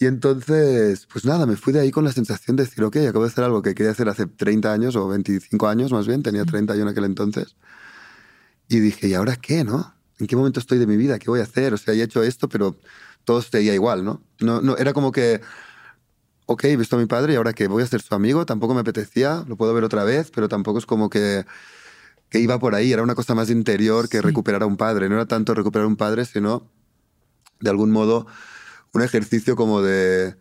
Y entonces, pues nada, me fui de ahí con la sensación de decir, ok, acabo de hacer algo que quería hacer hace 30 años o 25 años más bien, tenía 31 en aquel entonces. Y dije, ¿y ahora qué, no? ¿En qué momento estoy de mi vida? ¿Qué voy a hacer? O sea, he hecho esto, pero todo seguía igual, ¿no? No, no Era como que ok, he visto a mi padre y ahora que voy a ser su amigo, tampoco me apetecía, lo puedo ver otra vez, pero tampoco es como que, que iba por ahí, era una cosa más interior que recuperar a un padre, no era tanto recuperar a un padre, sino de algún modo un ejercicio como de,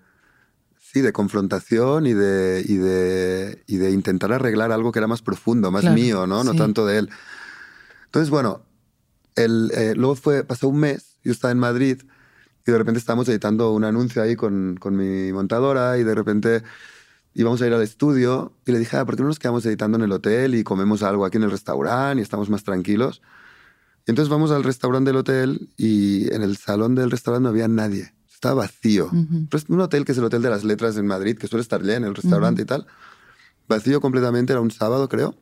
sí, de confrontación y de, y de, y de intentar arreglar algo que era más profundo, más mío, ¿no? No tanto de él. Entonces, bueno, el, eh, luego fue, pasó un mes, yo estaba en Madrid, y de repente estábamos editando un anuncio ahí con, con mi montadora y de repente íbamos a ir al estudio y le dije, ah, ¿por qué no nos quedamos editando en el hotel y comemos algo aquí en el restaurante y estamos más tranquilos? Y entonces vamos al restaurante del hotel y en el salón del restaurante no había nadie. Estaba vacío. Un hotel que es el Hotel de las Letras en Madrid, que suele estar lleno, el restaurante y tal. Vacío completamente, era un sábado creo.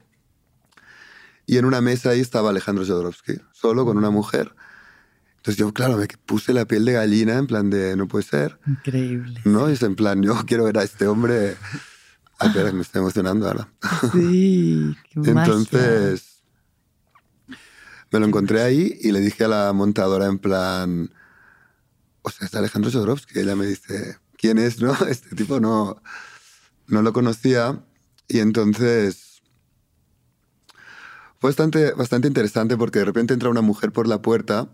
Y en una mesa ahí estaba Alejandro Jodorowsky, solo con una mujer. Entonces yo, claro, me puse la piel de gallina en plan de, no puede ser. Increíble. ¿No? Y es en plan, yo quiero ver a este hombre. Ay, espera, me estoy emocionando ahora. Sí, qué Entonces, me lo encontré ahí y le dije a la montadora en plan, o sea, es Alejandro Jodorowsky. Ella me dice, ¿quién es, no? Este tipo no, no lo conocía. Y entonces fue bastante, bastante interesante porque de repente entra una mujer por la puerta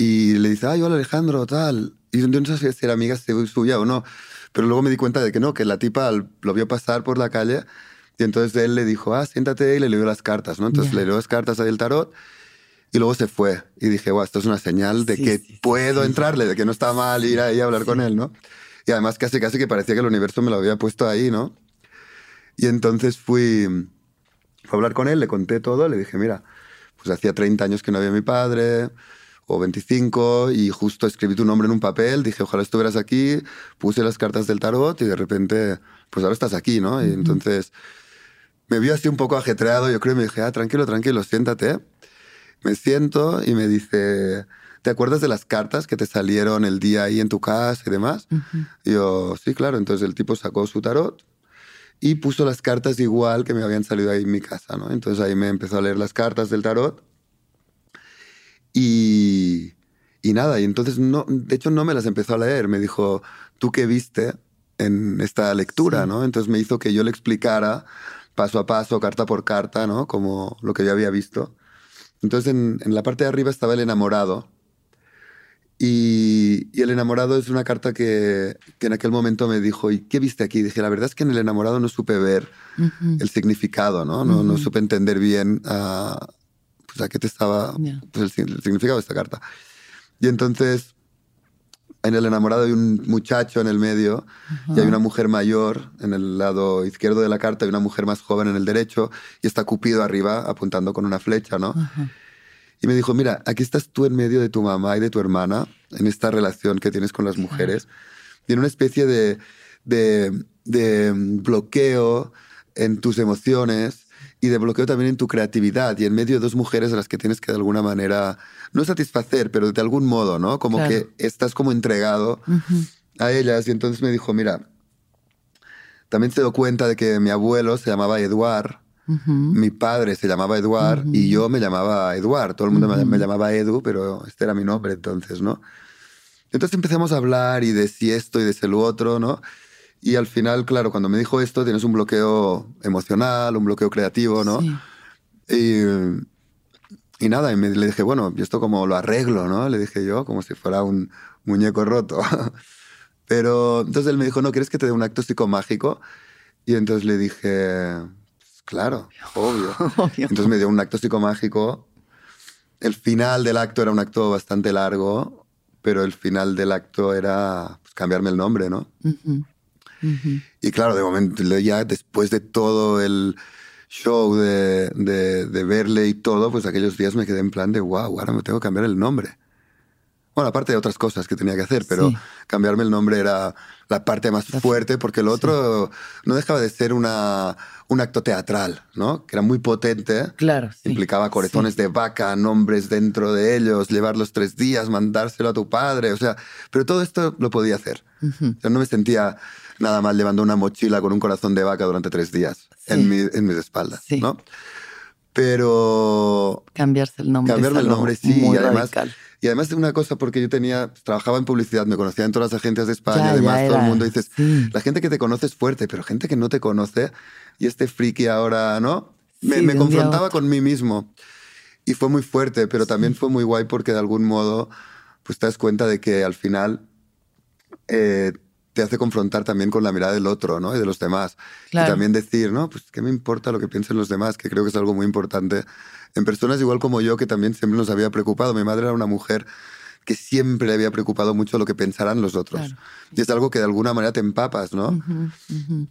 y le dice, ay, hola Alejandro, tal. Y yo no sé si era amiga suya o no, pero luego me di cuenta de que no, que la tipa lo vio pasar por la calle y entonces él le dijo, ah, siéntate y le leyó las cartas, ¿no? Entonces le leyó las cartas ahí del tarot y luego se fue. Y dije, wow, esto es una señal de que puedo entrarle, de que no está mal ir ahí a hablar con él, ¿no? Y además casi, casi que parecía que el universo me lo había puesto ahí, ¿no? Y entonces fui, fui a hablar con él, le conté todo, le dije, mira, pues hacía 30 años que no había mi padre, o 25 y justo escribí tu nombre en un papel, dije, ojalá estuvieras aquí, puse las cartas del tarot y de repente, pues ahora estás aquí, ¿no? Y entonces me vio así un poco ajetreado, yo creo, y me dije, ah, tranquilo, tranquilo, siéntate. Me siento y me dice, ¿te acuerdas de las cartas que te salieron el día ahí en tu casa y demás? Y yo, sí, claro. Entonces el tipo sacó su tarot y puso las cartas igual que me habían salido ahí en mi casa, ¿no? Entonces ahí me empezó a leer las cartas del tarot y, y nada, y entonces no, de hecho no me las empezó a leer, me dijo, ¿tú qué viste en esta lectura, no? Entonces me hizo que yo le explicara paso a paso, carta por carta, ¿no? Como lo que yo había visto. Entonces en, la parte de arriba estaba el enamorado. Y, el enamorado es una carta que, en aquel momento me dijo, ¿y qué viste aquí? Dije, la verdad es que en el enamorado no supe ver el significado, ¿no? No, no supe entender bien a, pues, a qué te estaba pues, el, significado de esta carta. Y entonces en el enamorado hay un muchacho en el medio y hay una mujer mayor en el lado izquierdo de la carta y una mujer más joven en el derecho y está Cupido arriba apuntando con una flecha, ¿no? Y me dijo, mira, aquí estás tú en medio de tu mamá y de tu hermana en esta relación que tienes con las mujeres. Tiene una especie de, de, de bloqueo en tus emociones y de bloqueo también en tu creatividad y en medio de dos mujeres a las que tienes que de alguna manera, no satisfacer, pero de algún modo, ¿no? Como que estás como entregado a ellas. Y entonces me dijo, mira, también se dio cuenta de que mi abuelo se llamaba Eduard, mi padre se llamaba Eduard y yo me llamaba Eduard. Todo el mundo me, me, llamaba Edu, pero este era mi nombre entonces, ¿no? Entonces empezamos a hablar y de si esto y de si lo otro, ¿no? Y al final, claro, cuando me dijo esto, tienes un bloqueo emocional, un bloqueo creativo, ¿no? Y, y, nada, y me, le dije, bueno, ¿y esto cómo lo arreglo, no? Le dije yo, como si fuera un muñeco roto. Pero entonces él me dijo, ¿no quieres que te dé un acto psicomágico? Y entonces le dije, pues, claro, obvio. obvio. Entonces me dio un acto psicomágico. El final del acto era un acto bastante largo, pero el final del acto era pues, cambiarme el nombre, ¿no? Y claro, de momento, ya después de todo el show de, de, verle y todo, pues aquellos días me quedé en plan de, wow, ahora me tengo que cambiar el nombre. Bueno, aparte de otras cosas que tenía que hacer, pero cambiarme el nombre era la parte más fuerte porque el otro no dejaba de ser una, un acto teatral, ¿no? Que era muy potente. Claro. Implicaba corazones de vaca, nombres dentro de ellos, llevarlos tres días, mandárselo a tu padre, o sea, pero todo esto lo podía hacer. o sea, no me sentía nada más llevando una mochila con un corazón de vaca durante tres días en, mi, en, mis espaldas, ¿no? Pero... Cambiarse el nombre. Cambiarme el nombre, sí. y además, Y además de una cosa, porque yo tenía, trabajaba en publicidad, me conocía en todas las agencias de España, además todo el mundo dices, la gente que te conoce es fuerte, pero gente que no te conoce y este friki ahora, ¿no? Me, me confrontaba con mí mismo. Y fue muy fuerte, pero también fue muy guay porque de algún modo, pues te das cuenta de que al final eh, te hace confrontar también con la mirada del otro, ¿no? Y de los demás. Y también decir, ¿no? Pues qué me importa lo que piensen los demás, que creo que es algo muy importante en personas igual como yo, que también siempre nos había preocupado. Mi madre era una mujer que siempre le había preocupado mucho lo que pensarán los otros. Y es algo que de alguna manera te empapas, ¿no?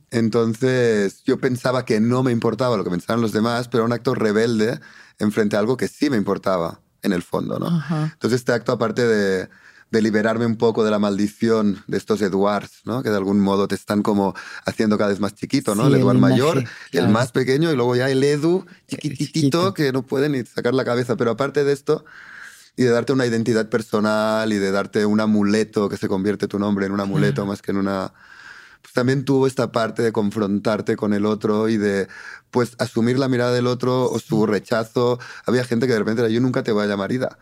Entonces yo pensaba que no me importaba lo que pensaran los demás, pero era un acto rebelde en frente a algo que sí me importaba en el fondo, ¿no? Entonces este acto, aparte de de liberarme un poco de la maldición de estos Eduards, ¿no? Que de algún modo te están como haciendo cada vez más chiquito, ¿no? el Eduard mayor, el más pequeño y luego ya el Edu chiquitito que no puede ni sacar la cabeza. Pero aparte de esto, y de darte una identidad personal y de darte un amuleto que se convierte tu nombre en un amuleto más que en una... Pues también tuvo esta parte de confrontarte con el otro y de pues asumir la mirada del otro o su rechazo. Había gente que de repente era yo nunca te voy a llamar Ida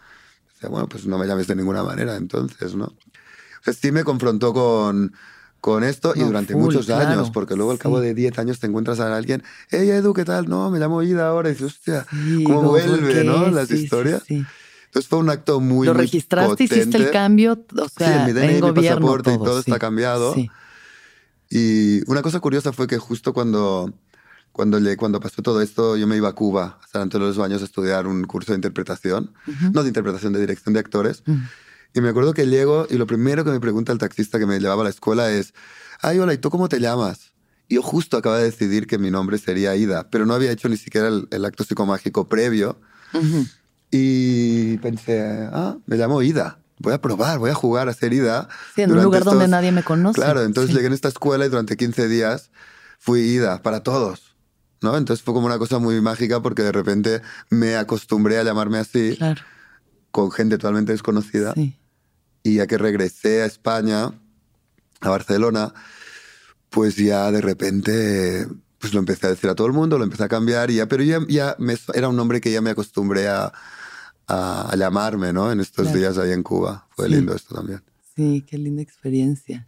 bueno, pues no me llames de ninguna manera, entonces, ¿no? O sea, sí me confrontó con, con esto y durante muchos años, porque luego al cabo de 10 años te encuentras a alguien, hey Edu, ¿qué tal? No, me llamo Ida ahora, y dices, hostia, ¿cómo vuelve, no? Las historias. Entonces fue un acto muy. ¿Lo registraste, hiciste el cambio? O sea, sí, en mi DNI, mi pasaporte y todo está cambiado. Y una cosa curiosa fue que justo cuando cuando, le, cuando pasó todo esto, yo me iba a Cuba, a San Antonio de los Baños, a estudiar un curso de interpretación, no de interpretación, de dirección de actores. Y me acuerdo que llego y lo primero que me pregunta el taxista que me llevaba a la escuela es, ay, hola, ¿y tú cómo te llamas? Y yo justo acababa de decidir que mi nombre sería Ida, pero no había hecho ni siquiera el, acto psicomágico previo. Y pensé, ah, me llamo Ida voy a probar, voy a jugar a ser Ida. Sí, en un lugar donde nadie me conoce. Claro, entonces llegué en esta escuela y durante 15 días fui Ida para todos ¿no? Entonces fue como una cosa muy mágica porque de repente me acostumbré a llamarme así, Claro. con gente totalmente desconocida. Sí. Y ya que regresé a España, a Barcelona, pues ya de repente pues lo empecé a decir a todo el mundo, lo empecé a cambiar, y ya, pero ya, ya me- era un nombre que ya me acostumbré a, a- a llamarme, ¿no? En estos Claro. días ahí en Cuba. Fue Sí. lindo esto también. Sí, qué linda experiencia.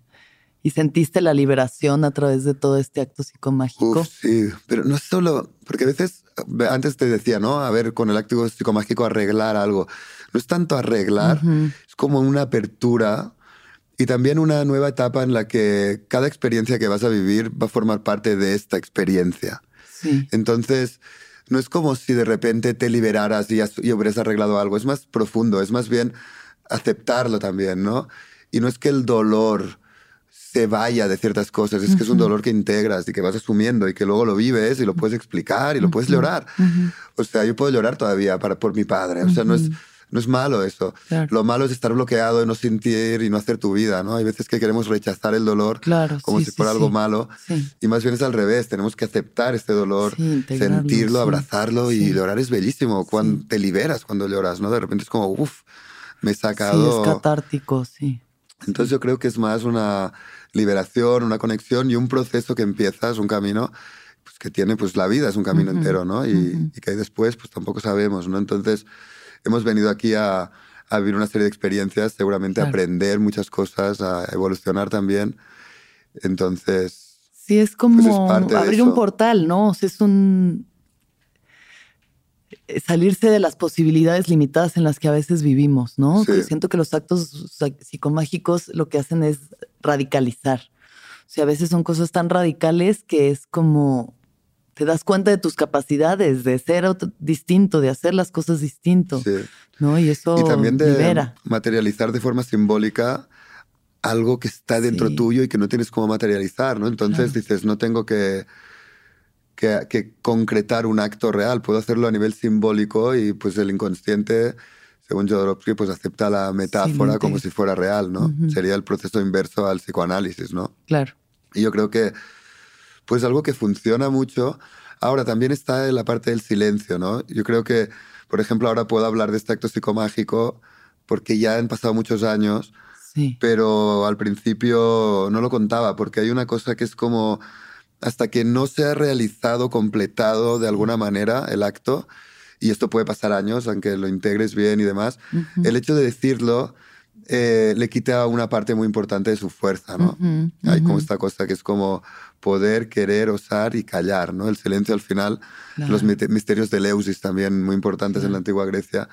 ¿Y sentiste la liberación a través de todo este acto psicomágico? Uf, sí, pero no es solo, porque a veces, antes te decía, ¿no? A ver, con el acto psicomágico arreglar algo. No es tanto arreglar, es como una apertura y también una nueva etapa en la que cada experiencia que vas a vivir va a formar parte de esta experiencia. Sí, Entonces, no es como si de repente te liberaras y, y hubieras arreglado algo, es más profundo, es más bien aceptarlo también, ¿no? Y no es que el dolor se vaya de ciertas cosas, es que es un dolor que integras y que vas asumiendo y que luego lo vives y lo puedes explicar y lo puedes llorar. O sea, yo puedo llorar todavía para, por mi padre, o sea, no es, no es malo eso. Claro. Lo malo es estar bloqueado y no sentir y no hacer tu vida, ¿no? Hay veces que queremos rechazar el dolor Claro, como sí, si sí, fuera algo sí. malo. Sí. Y más bien es al revés, tenemos que aceptar este dolor, Sí, sentirlo, sí. abrazarlo y Sí. llorar es bellísimo. Cuando te liberas cuando lloras, ¿no? De repente es como, uff, me he Sí, sacado. es catártico, sí. Entonces yo creo que es más una liberación, una conexión y un proceso que empiezas, un camino pues, que tiene pues la vida, es un camino Ujú, entero, ¿no? Y, ujú. y que hay después, pues tampoco sabemos, ¿no? Entonces hemos venido aquí a, a vivir una serie de experiencias, seguramente a Claro. aprender muchas cosas, a evolucionar también. Entonces, Sí, es como Pues es abrir un portal, ¿no? O sea, es un eh, salirse de las posibilidades limitadas en las que a veces vivimos, ¿no? Sí. Siento que los actos psicomágicos lo que hacen es radicalizar. O sea, a veces son cosas tan radicales que es como te das cuenta de tus capacidades, de ser otro- distinto, de hacer las cosas distinto, sí. ¿no? Y eso Y también de libera. materializar de forma simbólica algo que está dentro Sí. tuyo y que no tienes cómo materializar, ¿no? Entonces Claro. dices, no tengo que, que, que concretar un acto real, puedo hacerlo a nivel simbólico y pues el inconsciente, según Jodorowsky, pues acepta la metáfora como si fuera real, ¿no? Sería el proceso inverso al psicoanálisis, ¿no? Claro. Y yo creo que, pues algo que funciona mucho. Ahora también está en la parte del silencio, ¿no? Yo creo que, por ejemplo, ahora puedo hablar de este acto psicomágico porque ya han pasado muchos años, Sí. pero al principio no lo contaba porque hay una cosa que es como hasta que no se ha realizado, completado de alguna manera el acto, y esto puede pasar años, aunque lo integres bien y demás, el hecho de decirlo eh, le quita una parte muy importante de su fuerza, ¿no? Hay como esta cosa que es como poder, querer, osar y callar, ¿no? El silencio al final, los Claro. misterios de Eleusis también muy importantes en la antigua Grecia.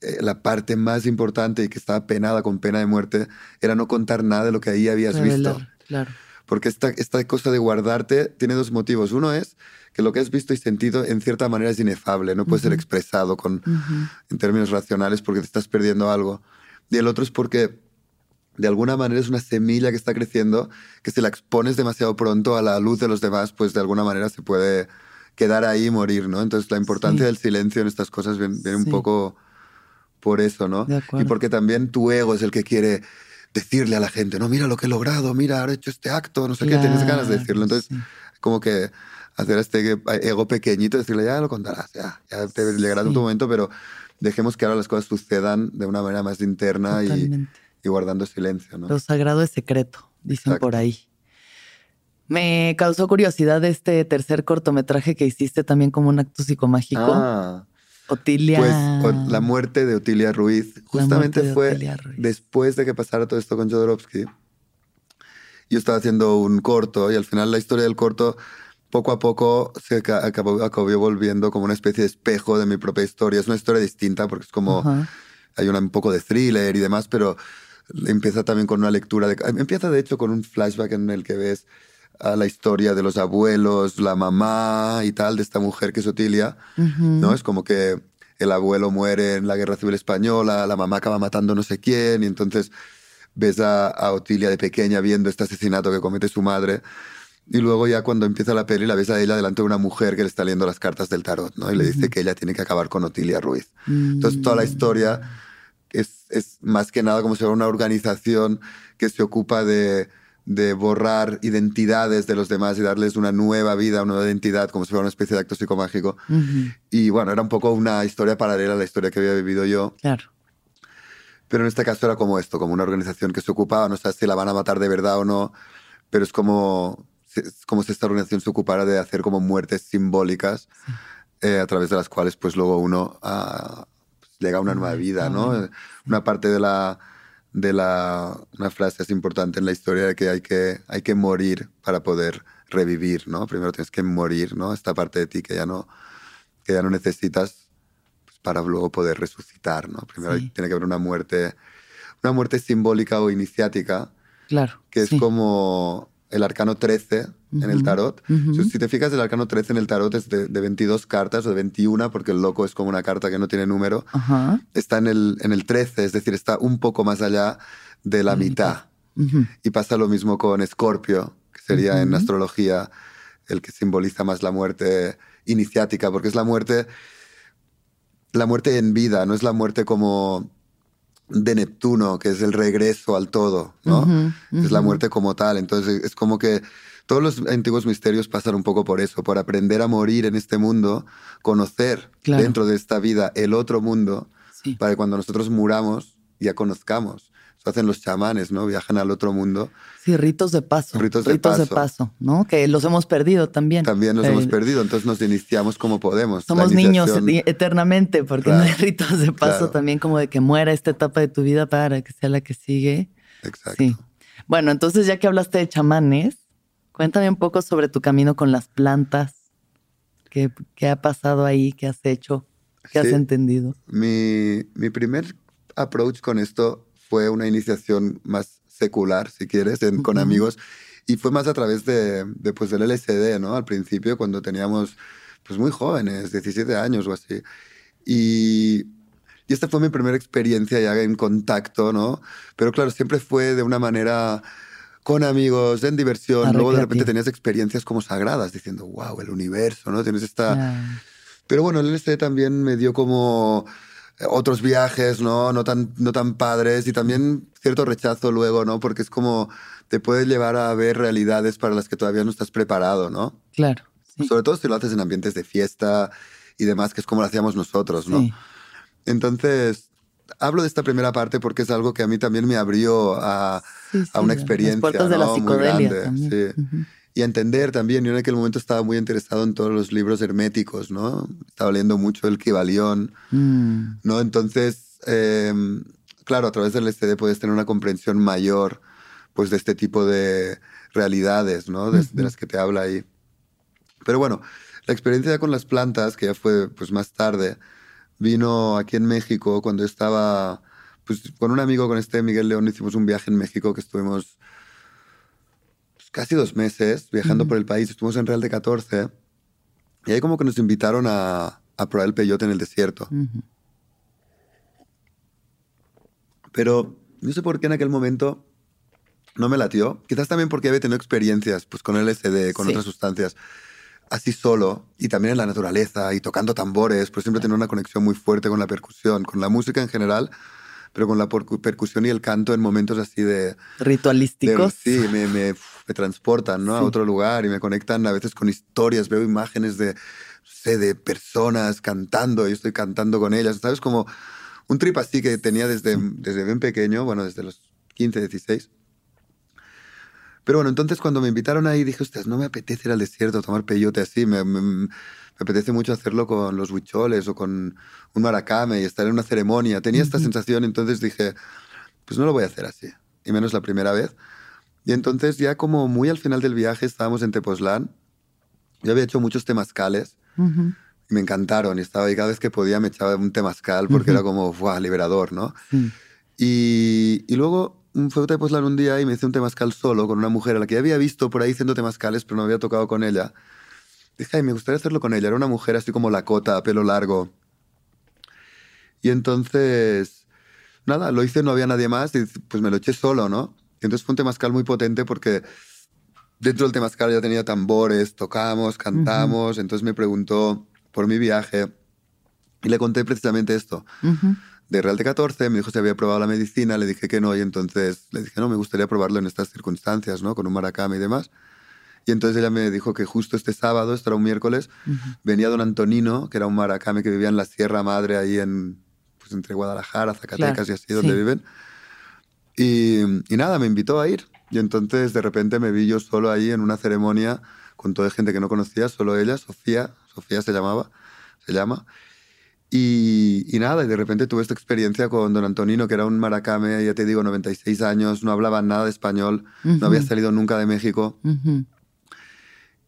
eh, la parte más importante y que estaba penada con pena de muerte era no contar nada de lo que ahí habías visto. Claro. Porque esta, esta cosa de guardarte tiene dos motivos. Uno es que lo que has visto y sentido en cierta manera es inefable, no puede ser Ujú. expresado con, Ujú. en términos racionales porque te estás perdiendo algo. Y el otro es porque de alguna manera es una semilla que está creciendo que si la expones demasiado pronto a la luz de los demás, pues de alguna manera se puede quedar ahí y morir, ¿no? Entonces la importancia Sí. del silencio en estas cosas viene, viene Sí. un poco por eso, ¿no? Y porque también tu ego es el que quiere decirle a la gente, no, mira lo que he logrado, mira, ahora he hecho este acto, no sé qué, tienes ganas de Claro, decirlo. Entonces, sí. como que hacer este ego pequeñito, decirle, ya lo contarás, ya, ya te llegará Sí. tu momento, pero dejemos que ahora las cosas sucedan de una manera más interna y, y guardando silencio, ¿no? Lo sagrado es secreto, dicen Exacto. por ahí. Me causó curiosidad este tercer cortometraje que hiciste también como un acto psicomágico. Ah, Otilia. pues la muerte de Otilia Ruiz justamente de fue Otilia Ruiz. después de que pasara todo esto con Jodorowsky. Yo estaba haciendo un corto y al final la historia del corto poco a poco se aca- acabó, acabó volviendo como una especie de espejo de mi propia historia. Es una historia distinta porque es como hay una- un poco de thriller y demás, pero empieza también con una lectura de... Empieza de hecho con un flashback en el que ves a la historia de los abuelos, la mamá y tal de esta mujer que es Otilia. ¿no? Es como que el abuelo muere en la Guerra Civil Española, la mamá acaba matando no sé quién y entonces ves a, a Otilia de pequeña viendo este asesinato que comete su madre y luego ya cuando empieza la peli la ves a ella delante de una mujer que le está leyendo las cartas del tarot, ¿no? Y le dice que ella tiene que acabar con Otilia Ruiz. Entonces toda la Mm. historia es, es más que nada como si fuera una organización que se ocupa de, de borrar identidades de los demás y darles una nueva vida, una nueva identidad, como si fuera una especie de acto psicomágico. Y bueno, era un poco una historia paralela a la historia que había vivido yo. Claro. Pero en este caso era como esto, como una organización que se ocupaba, no sé si la van a matar de verdad o no, pero es como, como si esta organización se ocupara de hacer como muertes simbólicas eh, a través de las cuales pues luego uno ah, pues, llega a una nueva vida, ¿no? Una parte de la de la una frase es importante en la historia de que hay que hay que morir para poder revivir, ¿no? Primero tienes que morir, ¿no? Esta parte de ti que ya no que ya no necesitas pues, para luego poder resucitar, ¿no? Primero tiene que haber una muerte una muerte simbólica o iniciática. Claro. Que es como el arcano 13 en el tarot. Si te fijas, el arcano 13 en el tarot es de, 22 cartas o de 21, porque el loco es como una carta que no tiene número. Está en el, en el 13, es decir, está un poco más allá de la mitad. Y pasa lo mismo con Escorpio, que sería en astrología el que simboliza más la muerte iniciática, porque es la muerte, la muerte en vida, no es la muerte como de Neptuno, que es el regreso al todo, ¿no? Es la muerte como tal. Entonces es como que todos los antiguos misterios pasan un poco por eso, por aprender a morir en este mundo, conocer dentro de esta vida el otro mundo, para que cuando nosotros muramos ya conozcamos. Eso hacen los chamanes, ¿no? Viajan al otro mundo. Sí, ritos de paso. Ritos de paso. de paso, ¿no? Que los hemos perdido también. También los hemos perdido, entonces nos iniciamos como podemos. Somos niños eternamente, porque no hay ritos de paso también como de que muera esta etapa de tu vida para que sea la que sigue. Exacto. Sí. Bueno, entonces ya que hablaste de chamanes, cuéntame un poco sobre tu camino con las plantas. ¿Qué, qué ha pasado ahí? ¿Qué has hecho? ¿Qué has entendido? Mi, mi primer approach con esto fue una iniciación más secular, si quieres, con amigos. Y fue más a través de, de, pues, del LSD, ¿no? Al principio, cuando teníamos, pues muy jóvenes, 17 años o así. Y, y esta fue mi primera experiencia ya en contacto, ¿no? Pero claro, siempre fue de una manera con amigos, en diversión. Luego de repente tenías experiencias como sagradas, diciendo, wow, el universo, ¿no? Tienes esta... Pero bueno, el LSD también me dio como otros viajes, ¿no? No tan, no tan padres y también cierto rechazo luego, ¿no? Porque es como te puede llevar a ver realidades para las que todavía no estás preparado, ¿no? Claro. Sobre todo si lo haces en ambientes de fiesta y demás, que es como lo hacíamos nosotros, ¿no? Entonces, hablo de esta primera parte porque es algo que a mí también me abrió a, a una experiencia de la muy grande. Sí y entender también. Yo en aquel momento estaba muy interesado en todos los libros herméticos, ¿no? Estaba leyendo mucho el Kibalión, mm. ¿no? Entonces, em, claro, a través del SD puedes tener una comprensión mayor, pues, de este tipo de realidades, ¿no? De, las que te habla ahí. Pero bueno, la experiencia ya con las plantas, que ya fue, pues, más tarde, vino aquí en México cuando estaba, pues, con un amigo, con este Miguel León, hicimos un viaje en México que estuvimos casi dos meses viajando por el país. Estuvimos en Real de 14 y ahí como que nos invitaron a, a probar el peyote en el desierto. Pero no sé por qué en aquel momento no me latió. Quizás también porque había tenido experiencias pues, con LSD, con otras sustancias, así solo, y también en la naturaleza, y tocando tambores, pues siempre tenía una conexión muy fuerte con la percusión, con la música en general, pero con la percusión y el canto en momentos así de... Ritualísticos. sí, me, me, me, transportan ¿no? a otro lugar y me conectan a veces con historias, veo imágenes de, sé, de personas cantando y estoy cantando con ellas, ¿sabes? Como un trip así que tenía desde, desde bien pequeño, bueno, desde los 15, 16. Pero bueno, entonces cuando me invitaron ahí dije, ostras, no me apetece ir al desierto a tomar peyote así, me, me apetece mucho hacerlo con los huicholes o con un maracame y estar en una ceremonia. Tenía esta sensación, entonces dije, pues no lo voy a hacer así, y menos la primera vez. Y entonces ya como muy al final del viaje estábamos en Tepoztlán, yo había hecho muchos temazcales y me encantaron y estaba ahí cada vez que podía me echaba un temazcal porque era como, ¡buah, liberador, ¿no? Y, y, luego fue a Tepoztlán un día y me hice un temazcal solo con una mujer a la que había visto por ahí haciendo temazcales pero no había tocado con ella. Dije, ay, me gustaría hacerlo con ella. Era una mujer así como la cota, pelo largo. Y entonces, nada, lo hice, no había nadie más y pues me lo eché solo, ¿no? Entonces fue un temazcal muy potente porque dentro del temazcal ya tenía tambores, tocamos, cantamos. Entonces me preguntó por mi viaje y le conté precisamente esto. de Real de 14, me dijo si había probado la medicina, le dije que no, y entonces le dije, no, me gustaría probarlo en estas circunstancias, ¿no? Con un maracame y demás. Y entonces ella me dijo que justo este sábado, esto era un miércoles, venía don Antonino, que era un maracame que vivía en la Sierra Madre, ahí en, pues entre Guadalajara, Zacatecas y así, donde viven. Y, y, nada, me invitó a ir. Y entonces de repente me vi yo solo ahí en una ceremonia con toda gente que no conocía, solo ella, Sofía, Sofía se llamaba, se llama. Y, y, nada, y de repente tuve esta experiencia con don Antonino, que era un maracame, ya te digo, 96 años, no hablaba nada de español, no había salido nunca de México.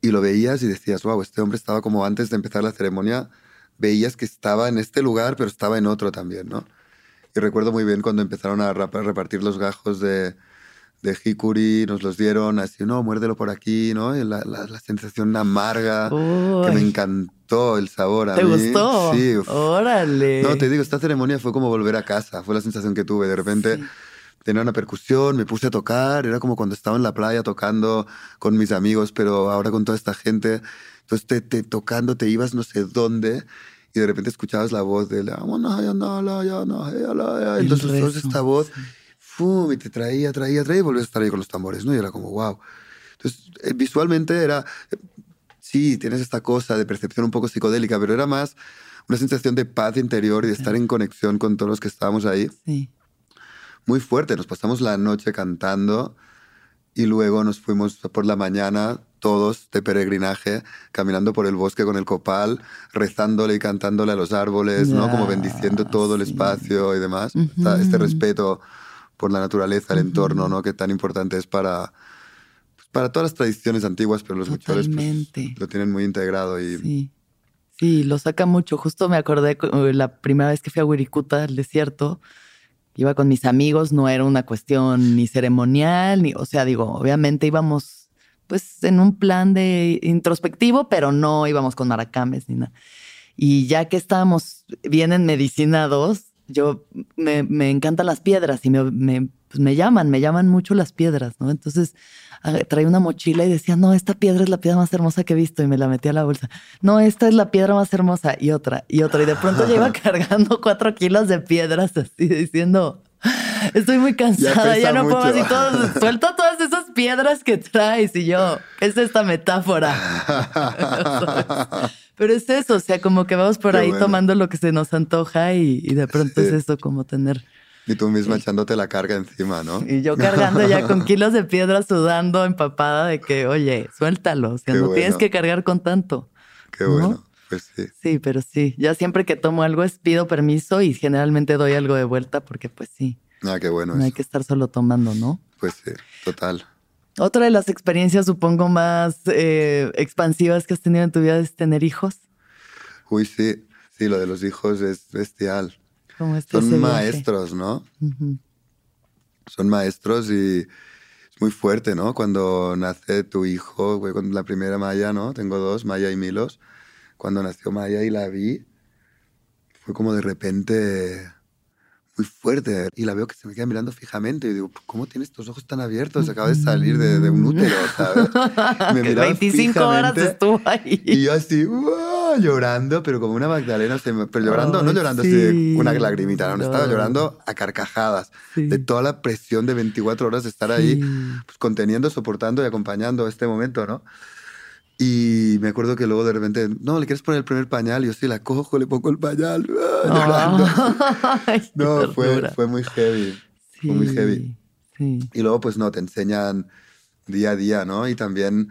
Y lo veías y decías, wow, este hombre estaba como antes de empezar la ceremonia, veías que estaba en este lugar, pero estaba en otro también, ¿no? Y recuerdo muy bien cuando empezaron a repartir los gajos de, de Hikuri, nos los dieron así, no, muérdelo por aquí, ¿no? la, la, sensación amarga, que me encantó el sabor a ¿Te gustó? Sí. Órale. No, te digo, esta ceremonia fue como volver a casa, fue la sensación que tuve. De repente tenía una percusión, me puse a tocar, era como cuando estaba en la playa tocando con mis amigos, pero ahora con toda esta gente. Entonces, te, te tocando, te ibas no sé dónde y de repente escuchabas la voz de la... Entonces, esta voz y te traía, traía, traía y volvías a estar ahí con los tambores, ¿no? Y era como, wow. Entonces, eh, visualmente era, eh, sí, tienes esta cosa de percepción un poco psicodélica, pero era más una sensación de paz interior y de estar en conexión con todos los que estábamos ahí. Sí. Muy fuerte, nos pasamos la noche cantando y luego nos fuimos por la mañana todos de peregrinaje, caminando por el bosque con el copal, rezándole y cantándole a los árboles, ¿no? Como bendiciendo todo el espacio y demás. Este respeto por la naturaleza, el entorno, ¿no? Que tan importante es para, pues, para todas las tradiciones antiguas, pero los muchos pues, lo tienen muy integrado y... Sí. sí, lo saca mucho. Justo me acordé eh, la primera vez que fui a Wirikuta, al desierto, iba con mis amigos, no era una cuestión ni ceremonial, ni, o sea, digo, obviamente íbamos pues en un plan de introspectivo, pero no íbamos con maracames ni nada. Y ya que estábamos bien en Medicina 2, yo me, me, encantan las piedras y me, me, pues me, llaman, me llaman mucho las piedras, ¿no? Entonces ah, traía una mochila y decía, no, esta piedra es la piedra más hermosa que he visto y me la metí a la bolsa. No, esta es la piedra más hermosa y otra y otra. Y de pronto ya iba cargando cuatro kilos de piedras así diciendo, estoy muy cansada, ya, no puedo así todo, suelto todas esas piedras que traes y yo, es esta metáfora? Pero es eso, o sea, como que vamos por ahí tomando lo que se nos antoja y, de pronto es eso, como tener... Y tú misma echándote la carga encima, ¿no? Y yo cargando ya con kilos de piedra, sudando, empapada de que, oye, suéltalo, o sea, no tienes que cargar con tanto. Qué bueno, pues sí. Sí, pero sí, ya siempre que tomo algo es pido permiso y generalmente doy algo de vuelta porque pues sí. Ah, qué bueno. No hay que estar solo tomando, ¿no? Pues sí, total. Otra de las experiencias, supongo, más eh, expansivas que has tenido en tu vida es tener hijos. Uy, sí, sí, lo de los hijos es bestial. Son maestros, ¿no? Son maestros y es muy fuerte, ¿no? Cuando nace tu hijo, con la primera Maya, ¿no? Tengo dos, Maya y Milos. Cuando nació Maya y la vi, fue como de repente muy fuerte. Y la veo que se me queda mirando fijamente. Y digo, ¿cómo tienes estos ojos tan abiertos? Acaba de salir de, un útero, ¿sabes? Me 25 horas estuvo ahí. Y yo así, llorando, pero como una Magdalena. Pero llorando, no llorando así una lagrimita, no, estaba llorando a carcajadas. De toda la presión de 24 horas de estar ahí, pues, conteniendo, soportando y acompañando este momento, ¿no? Y me acuerdo que luego de repente, no, ¿le quieres poner el primer pañal? Y yo sí, la cojo, le pongo el pañal, ¡ah! no, fue, fue, muy heavy. fue muy heavy. Y luego, pues no, te enseñan día a día, ¿no? Y también,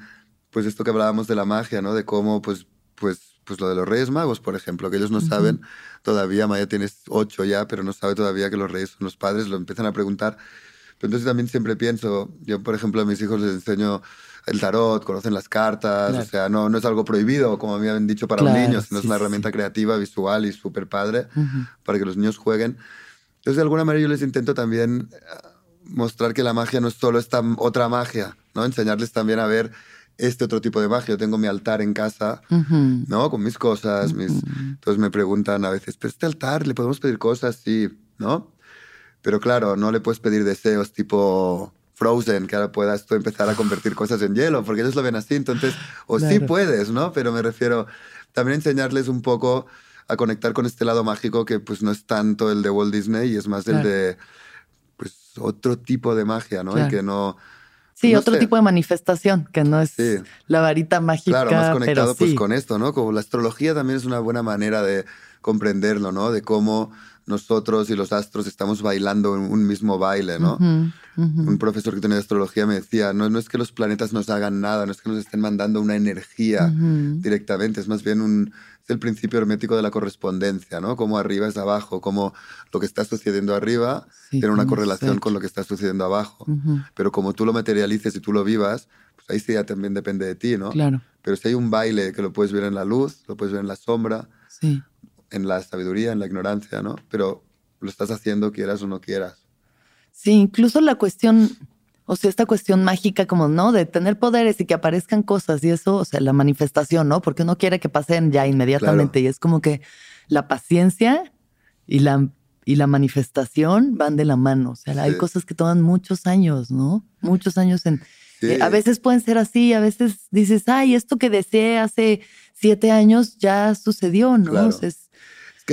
pues esto que hablábamos de la magia, ¿no? De cómo, pues, pues, pues lo de los Reyes Magos, por ejemplo, que ellos no saben todavía, Maya tiene ocho ya, pero no sabe todavía que los Reyes son los padres, lo empiezan a preguntar. Pero entonces también siempre pienso, yo por ejemplo a mis hijos les enseño el tarot, conocen las cartas, o sea, no, no es algo prohibido, como me habían dicho para los niños, sino es una herramienta creativa, visual y súper padre para que los niños jueguen. Entonces, de alguna manera yo les intento también eh, mostrar que la magia no es solo esta otra magia, ¿no? Enseñarles también a ver este otro tipo de magia. Yo tengo mi altar en casa, ¿no? Con mis cosas, mis... Entonces me preguntan a veces, ¿pero este altar le podemos pedir cosas? Sí, ¿no? Pero claro, no le puedes pedir deseos tipo Frozen, que ahora puedas tú empezar a convertir cosas en hielo, porque ellos lo ven así, entonces, o sí puedes, ¿no? Pero me refiero también a enseñarles un poco a conectar con este lado mágico que pues no es tanto el de Walt Disney y es más el de pues otro tipo de magia, ¿no? Y que no... Sí, otro tipo de manifestación, que no es la varita mágica. Claro, más conectado pues con esto, ¿no? Como la astrología también es una buena manera de comprenderlo, ¿no? De cómo nosotros y los astros estamos bailando en un mismo baile, ¿no? Un profesor que tenía astrología me decía, no, no es que los planetas nos hagan nada, no es que nos estén mandando una energía directamente, es más bien un, es el principio hermético de la correspondencia, ¿no? Como arriba es abajo, como lo que está sucediendo arriba tiene una correlación con lo que está sucediendo abajo. Pero como tú lo materialices y tú lo vivas, pues ahí sí ya también depende de ti, ¿no? Claro. Pero si hay un baile que lo puedes ver en la luz, lo puedes ver en la sombra, en la sabiduría, en la ignorancia, ¿no? Pero lo estás haciendo quieras o no quieras. Sí, incluso la cuestión, o sea, esta cuestión mágica como, ¿no? De tener poderes y que aparezcan cosas y eso, o sea, la manifestación, ¿no? Porque uno quiere que pasen ya inmediatamente y es como que la paciencia y la, y la manifestación van de la mano. O sea, hay cosas que toman muchos años, ¿no? Muchos años en... Eh, a veces pueden ser así, a veces dices, ay, esto que deseé hace siete años ya sucedió, ¿no? es,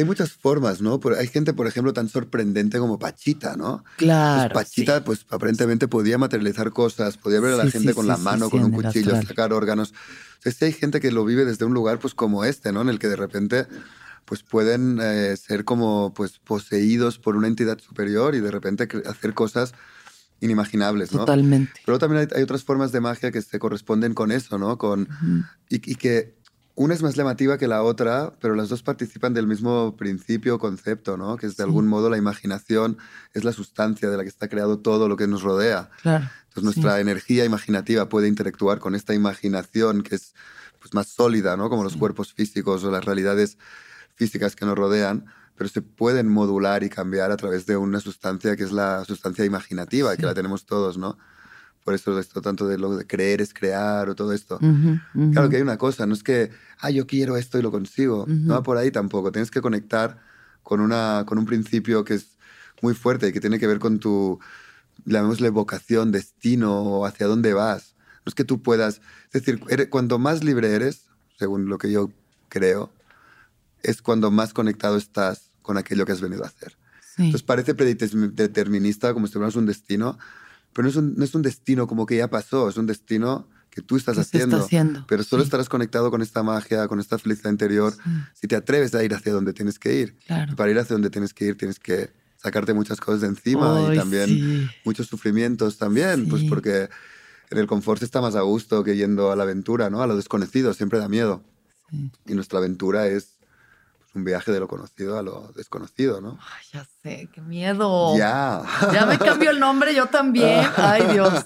hay muchas formas, ¿no? hay gente, por ejemplo, tan sorprendente como Pachita, ¿no? Claro. Pues Pachita, pues aparentemente podía materializar cosas, podía ver a la gente con la mano, con un cuchillo, sacar órganos. O sea, hay gente que lo vive desde un lugar, pues como este, ¿no? En el que de repente pues pueden eh, ser como pues poseídos por una entidad superior y de repente hacer cosas inimaginables, ¿no? Totalmente. Pero también hay, otras formas de magia que se corresponden con eso, ¿no? Con, y, que una es más llamativa que la otra, pero las dos participan del mismo principio o concepto, ¿no? Que es de algún modo la imaginación es la sustancia de la que está creado todo lo que nos rodea. Claro. Entonces nuestra energía imaginativa puede interactuar con esta imaginación que es pues, más sólida, ¿no? Como los cuerpos físicos o las realidades físicas que nos rodean, pero se pueden modular y cambiar a través de una sustancia que es la sustancia imaginativa, que la tenemos todos, ¿no? Por eso esto tanto de lo de creer es crear o todo esto. Claro que hay una cosa, no es que, ah, yo quiero esto y lo consigo. No va por ahí tampoco. Tienes que conectar con, una, con un principio que es muy fuerte y que tiene que ver con tu, llamémosle vocación, destino o hacia dónde vas. No es que tú puedas, es decir, cuando más libre eres, según lo que yo creo, es cuando más conectado estás con aquello que has venido a hacer. Entonces parece predeterminista, como si tuvieras un destino, pero no es, un, no es un destino como que ya pasó, es un destino que tú estás haciendo, haciendo, Pero solo estarás conectado con esta magia, con esta felicidad interior, si te atreves a ir hacia donde tienes que ir. Y para ir hacia donde tienes que ir tienes que sacarte muchas cosas de encima y también muchos sufrimientos también, pues porque en el confort se está más a gusto que yendo a la aventura, ¿no? A lo desconocido, siempre da miedo. Y nuestra aventura es un viaje de lo conocido a lo desconocido, ¿no? Ay, ya sé, qué miedo. Ya. Ya me cambió el nombre yo también. Ay, Dios.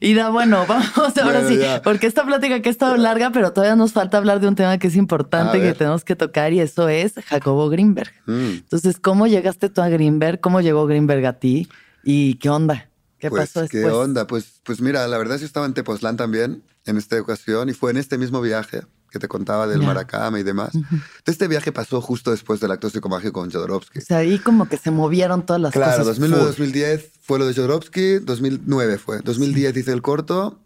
Ida, bueno, vamos ahora sí, porque esta plática que ha estado larga, pero todavía nos falta hablar de un tema que es importante que tenemos que tocar y eso es Jacobo Greenberg. Mm. Entonces, ¿cómo llegaste tú a Greenberg? ¿Cómo llegó Greenberg a ti? ¿Y qué onda? ¿Qué pues, pasó después? ¿Qué onda? Pues, pues mira, la verdad es que estaba en Tepoztlán también en esta ocasión y fue en este mismo viaje que te contaba del Maracama y demás. Este viaje pasó justo después del acto psicomágico con Jodorowsky. O sea, ahí como que se movieron todas las cosas. Claro, 2009-2010 fue lo de Jodorowsky, 2009 fue. 2010 hice el corto,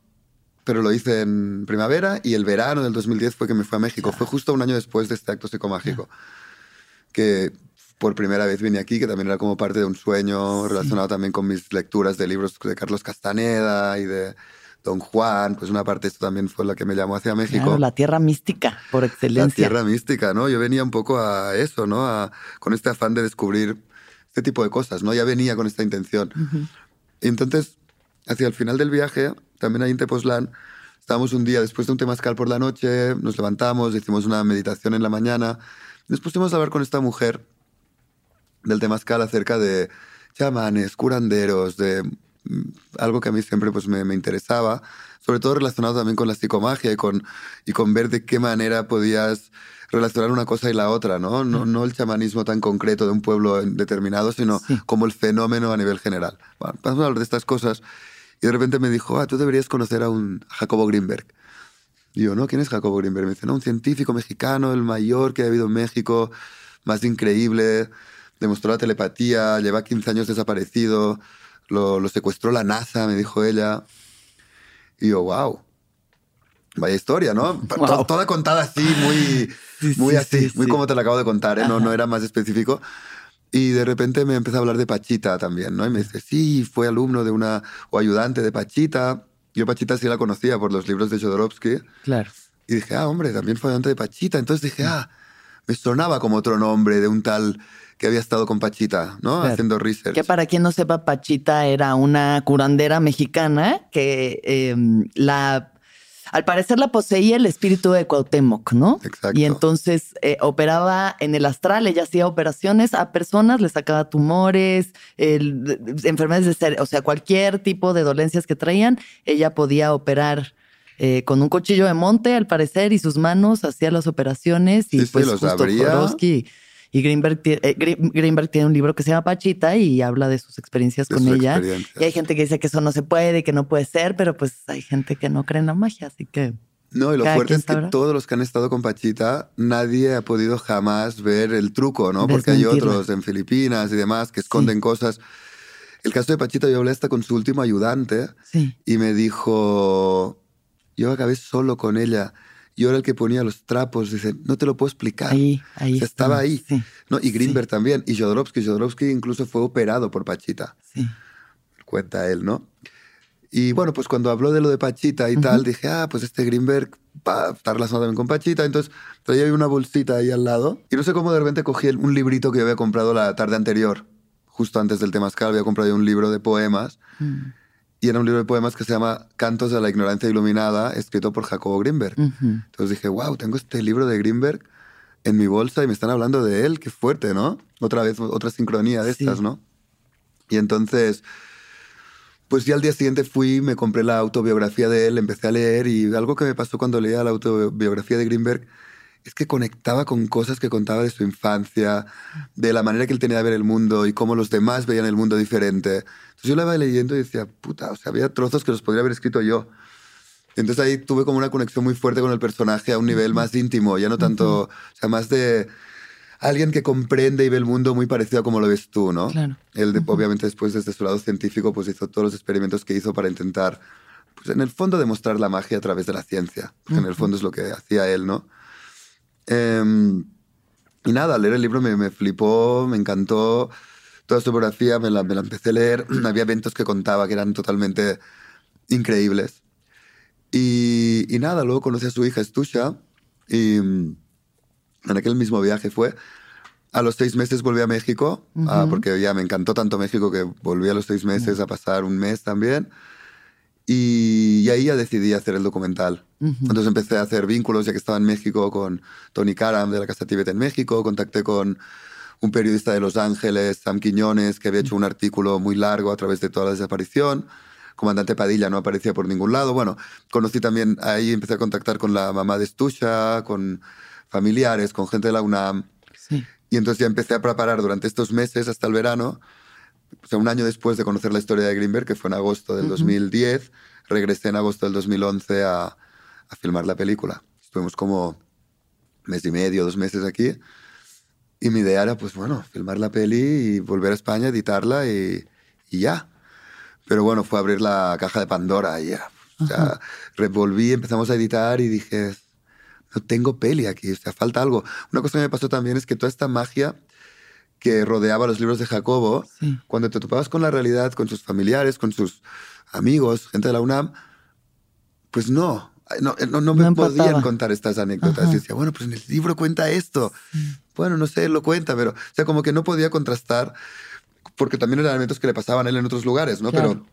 pero lo hice en primavera y el verano del 2010 fue que me fui a México. Fue justo un año después de este acto psicomágico. Que por primera vez vine aquí, que también era como parte de un sueño relacionado también con mis lecturas de libros de Carlos Castaneda y de Don Juan, pues una parte de esto también fue la que me llamó hacia México. la tierra mística, por excelencia. La tierra mística, ¿no? Yo venía un poco a eso, ¿no? con este afán de descubrir este tipo de cosas, ¿no? Ya venía con esta intención. Y entonces, hacia el final del viaje, también ahí en Tepoztlán, estábamos un día después de un temazcal por la noche, nos levantamos, hicimos una meditación en la mañana, nos pusimos a hablar con esta mujer del temazcal acerca de chamanes, curanderos, de algo que a mí siempre pues, me, me, interesaba, sobre todo relacionado también con la psicomagia y con, y con ver de qué manera podías relacionar una cosa y la otra, ¿no? No, no el chamanismo tan concreto de un pueblo determinado, sino como el fenómeno a nivel general. Bueno, vamos a hablar de estas cosas y de repente me dijo, ah, tú deberías conocer a un Jacobo Greenberg. Y yo, ¿no? ¿Quién es Jacobo Greenberg? Me dice, no, un científico mexicano, el mayor que ha habido en México, más increíble, demostró la telepatía, lleva 15 años desaparecido, lo, secuestró la NASA, me dijo ella. Y yo, wow. Vaya historia, ¿no? Toda, contada así, muy, muy así, muy como te la acabo de contar, ¿eh? no, no era más específico. Y de repente me empezó a hablar de Pachita también, ¿no? Y me dice, sí, fue alumno de una, o ayudante de Pachita. Yo Pachita sí la conocía por los libros de Jodorowsky. Claro. Y dije, ah, hombre, también fue ayudante de Pachita. Entonces dije, ah, me sonaba como otro nombre de un tal que había estado con Pachita, ¿no? Haciendo research. Que para quien no sepa, Pachita era una curandera mexicana que em, la al parecer la poseía el espíritu de Cuauhtémoc, ¿no? Exacto. Y entonces eh, operaba en el astral, ella hacía operaciones a personas, le sacaba tumores, enfermedades de ser, o sea, cualquier tipo de dolencias que traían, ella podía operar. Eh, con un cuchillo de monte, al parecer, y sus manos hacía las operaciones y pues los justo y Greenberg, eh, Greenberg, tiene un libro que se llama Pachita y habla de sus experiencias con ella. Y hay gente que dice que eso no se puede, que no puede ser, pero pues hay gente que no cree en la magia, así que... No, y lo fuerte es que todos los que han estado con Pachita, nadie ha podido jamás ver el truco, ¿no? Porque hay otros en Filipinas y demás que esconden cosas. El caso de Pachita, yo hablé hasta con su último ayudante y me dijo, yo acabé solo con ella yo era el que ponía los trapos, dice, no te lo puedo explicar. Ahí, ahí. estaba ahí. ¿no? Y Greenberg también. Y Jodorowsky. Jodorowsky incluso fue operado por Pachita. Sí. Cuenta él, ¿no? Y bueno, pues cuando habló de lo de Pachita y tal, dije, ah, pues este Greenberg va a estar relacionado también con Pachita. Entonces traía una bolsita ahí al lado. Y no sé cómo de repente cogí un librito que yo había comprado la tarde anterior, justo antes del Temazcal. Había comprado un libro de poemas. Mm y era un libro de poemas que se llama Cantos de la Ignorancia Iluminada, escrito por Jacobo Greenberg. Entonces dije, wow, tengo este libro de Greenberg en mi bolsa y me están hablando de él, qué fuerte, ¿no? Otra vez, otra sincronía de estas, ¿no? Y entonces, pues ya al día siguiente fui, me compré la autobiografía de él, empecé a leer y algo que me pasó cuando leía la autobiografía de Greenberg es que conectaba con cosas que contaba de su infancia, de la manera que él tenía de ver el mundo y cómo los demás veían el mundo diferente. Entonces yo la iba leyendo y decía, puta, o sea, había trozos que los podría haber escrito yo. Entonces ahí tuve como una conexión muy fuerte con el personaje a un nivel más íntimo, ya no tanto, o sea, más de alguien que comprende y ve el mundo muy parecido a como lo ves tú, ¿no? Claro. Él, obviamente, después desde su lado científico, pues hizo todos los experimentos que hizo para intentar, pues en el fondo, demostrar la magia a través de la ciencia, porque en el fondo es lo que hacía él, ¿no? Em, y nada, leer el libro me, me, flipó, me encantó. Toda su biografía me la, me la empecé a leer. Había eventos que contaba que eran totalmente increíbles. Y, y, nada, luego conocí a su hija Estusha y en aquel mismo viaje fue. A los seis meses volví a México, ah, porque ya me encantó tanto México que volví a los seis meses a pasar un mes también. Y, ahí ya decidí hacer el documental. Entonces empecé a hacer vínculos, ya que estaba en México, con Tony Karam de la Casa Tibet en México. Contacté con un periodista de Los Ángeles, Sam Quiñones, que había hecho un artículo muy largo a través de toda la desaparición. Comandante Padilla no aparecía por ningún lado. Bueno, conocí también, ahí empecé a contactar con la mamá de Stusha, con familiares, con gente de la UNAM. Y entonces ya empecé a preparar durante estos meses hasta el verano o sea, un año después de conocer la historia de Greenberg, que fue en agosto del 2010, regresé en agosto del 2011 a, a, filmar la película. Estuvimos como mes y medio, dos meses aquí. Y mi idea era, pues bueno, filmar la peli y volver a España, editarla y, y ya. Pero bueno, fue abrir la caja de Pandora y ya. O sea, revolví, empezamos a editar y dije, no tengo peli aquí, o sea, falta algo. Una cosa que me pasó también es que toda esta magia que rodeaba los libros de Jacobo, cuando te topabas con la realidad, con sus familiares, con sus amigos, gente de la UNAM, pues no, no, no, me podían contar estas anécdotas. Y decía, bueno, pues en el libro cuenta esto. Bueno, no sé, lo cuenta, pero, o sea, como que no podía contrastar, porque también eran elementos que le pasaban a él en otros lugares, ¿no? Pero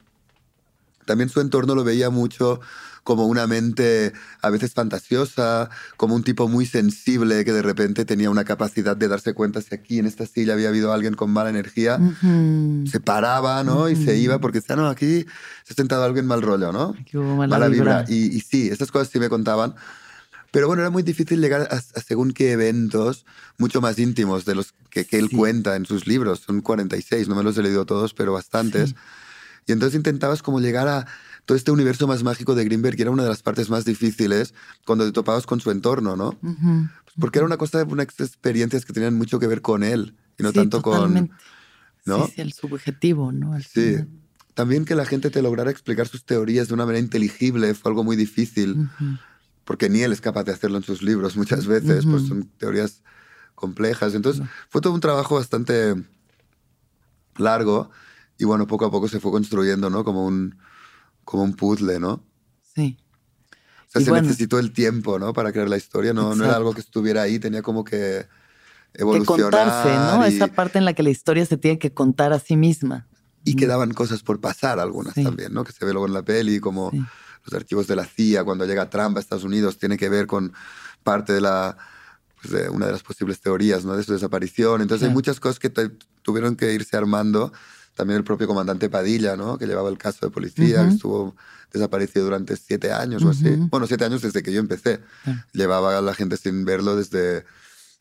también su entorno lo veía mucho como una mente a veces fantasiosa, como un tipo muy sensible que de repente tenía una capacidad de darse cuenta si aquí en esta silla había habido alguien con mala energía, se paraba, ¿no? Y se iba porque decía, no, aquí se ha sentado alguien mal rollo, ¿no? Aquí hubo mala, vibra. Y, sí, estas cosas sí me contaban. Pero bueno, era muy difícil llegar a, según qué eventos mucho más íntimos de los que, él cuenta en sus libros. Son 46, no me los he leído todos, pero bastantes. Y entonces intentabas como llegar a todo este universo más mágico de Greenberg, que era una de las partes más difíciles cuando te topabas con su entorno, ¿no? Porque era una cosa unas experiencias que tenían mucho que ver con él y no tanto con... ¿no? Sí, el subjetivo, ¿no? sí. También que la gente te lograra explicar sus teorías de una manera inteligible fue algo muy difícil. porque ni él es capaz de hacerlo en sus libros muchas veces, pues son teorías complejas. Entonces fue todo un trabajo bastante largo y bueno, poco a poco se fue construyendo, ¿no? Como un, como un puzzle, ¿no? Sí. O sea, se necesitó el tiempo, ¿no? Para crear la historia, no, no era algo que estuviera ahí, tenía como que evolucionar. Que contarse, ¿no? Esa parte en la que la historia se tiene que contar a sí misma. Y quedaban cosas por pasar, algunas también, ¿no? Que se ve luego en la peli, como los archivos de la CIA, cuando llega Trump a Estados Unidos, tiene que ver con parte de la pues, de una de las posibles teorías ¿no? de su desaparición. Entonces hay muchas cosas que tuvieron que irse armando. También el propio comandante Padilla, ¿no? que llevaba el caso de policía, que estuvo desaparecido durante siete años o así. Bueno, siete años desde que yo empecé. Llevaba a la gente sin verlo desde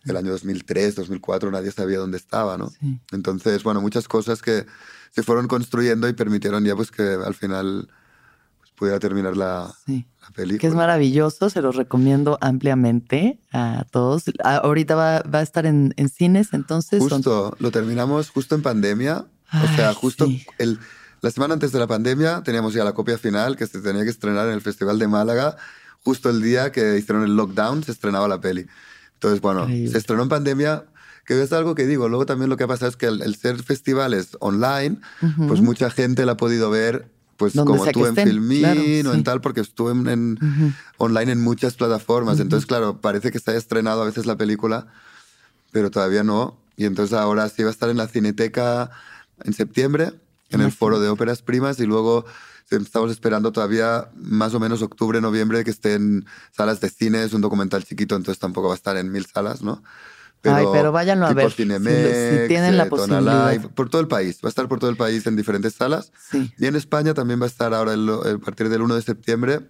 el año 2003, 2004, nadie sabía dónde estaba, ¿no? Entonces, bueno, muchas cosas que se fueron construyendo y permitieron ya pues que al final pudiera terminar la, película. Que es maravilloso, se los recomiendo ampliamente a todos. Ah, ahorita va, a estar en, cines, entonces. Justo, lo terminamos justo en pandemia. O sea, justo el, la semana antes de la pandemia teníamos ya la copia final que se tenía que estrenar en el Festival de Málaga. Justo el día que hicieron el lockdown se estrenaba la peli. Entonces, bueno, se estrenó en pandemia, que es algo que digo. Luego también lo que ha pasado es que el, ser festivales online, pues mucha gente la ha podido ver pues como tú en Filmin o en tal, porque estuve en, online en muchas plataformas. Entonces, claro, parece que se ha estrenado a veces la película, pero todavía no. Y entonces ahora sí va a estar en la Cineteca en septiembre, en el Foro de Óperas Primas, y luego estamos esperando todavía más o menos octubre, noviembre, que esté en salas de cine. Es un documental chiquito, entonces tampoco va a estar en mil salas, ¿no? Pero, Ay, pero váyanlo a ver. Cinemex, si, tienen la posibilidad. por todo el país. Va a estar por todo el país en diferentes salas. Y en España también va a estar ahora a partir del 1 de septiembre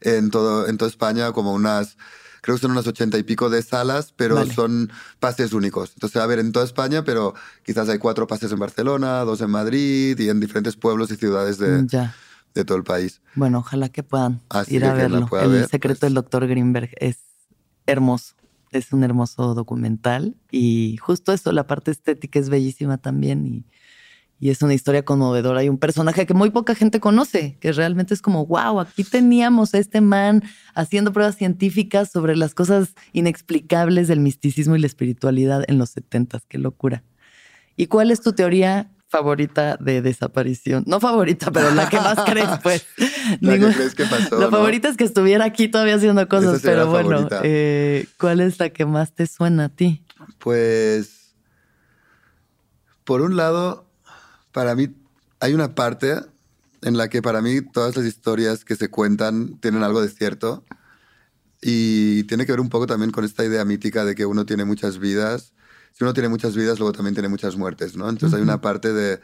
en, todo, en toda España como unas, creo que son unas ochenta y pico de salas, pero son pases únicos. Entonces a ver en toda España, pero quizás hay cuatro pases en Barcelona, dos en Madrid y en diferentes pueblos y ciudades de, de todo el país. Bueno, ojalá que puedan ir a verlo. El secreto pues. del doctor Greenberg es hermoso es un hermoso documental y justo eso, la parte estética es bellísima también y, es una historia conmovedora. Hay un personaje que muy poca gente conoce, que realmente es como, wow, aquí teníamos a este man haciendo pruebas científicas sobre las cosas inexplicables del misticismo y la espiritualidad en los setentas. Qué locura. ¿Y cuál es tu teoría favorita de desaparición. No favorita, pero la que más crees, pues. la que crees que pasó. La favorita es que estuviera aquí todavía haciendo cosas, pero bueno, eh, ¿cuál es la que más te suena a ti? Pues, por un lado, para mí hay una parte en la que para mí todas las historias que se cuentan tienen algo de cierto y tiene que ver un poco también con esta idea mítica de que uno tiene muchas vidas si uno tiene muchas vidas, luego también tiene muchas muertes, ¿no? Entonces hay una parte de,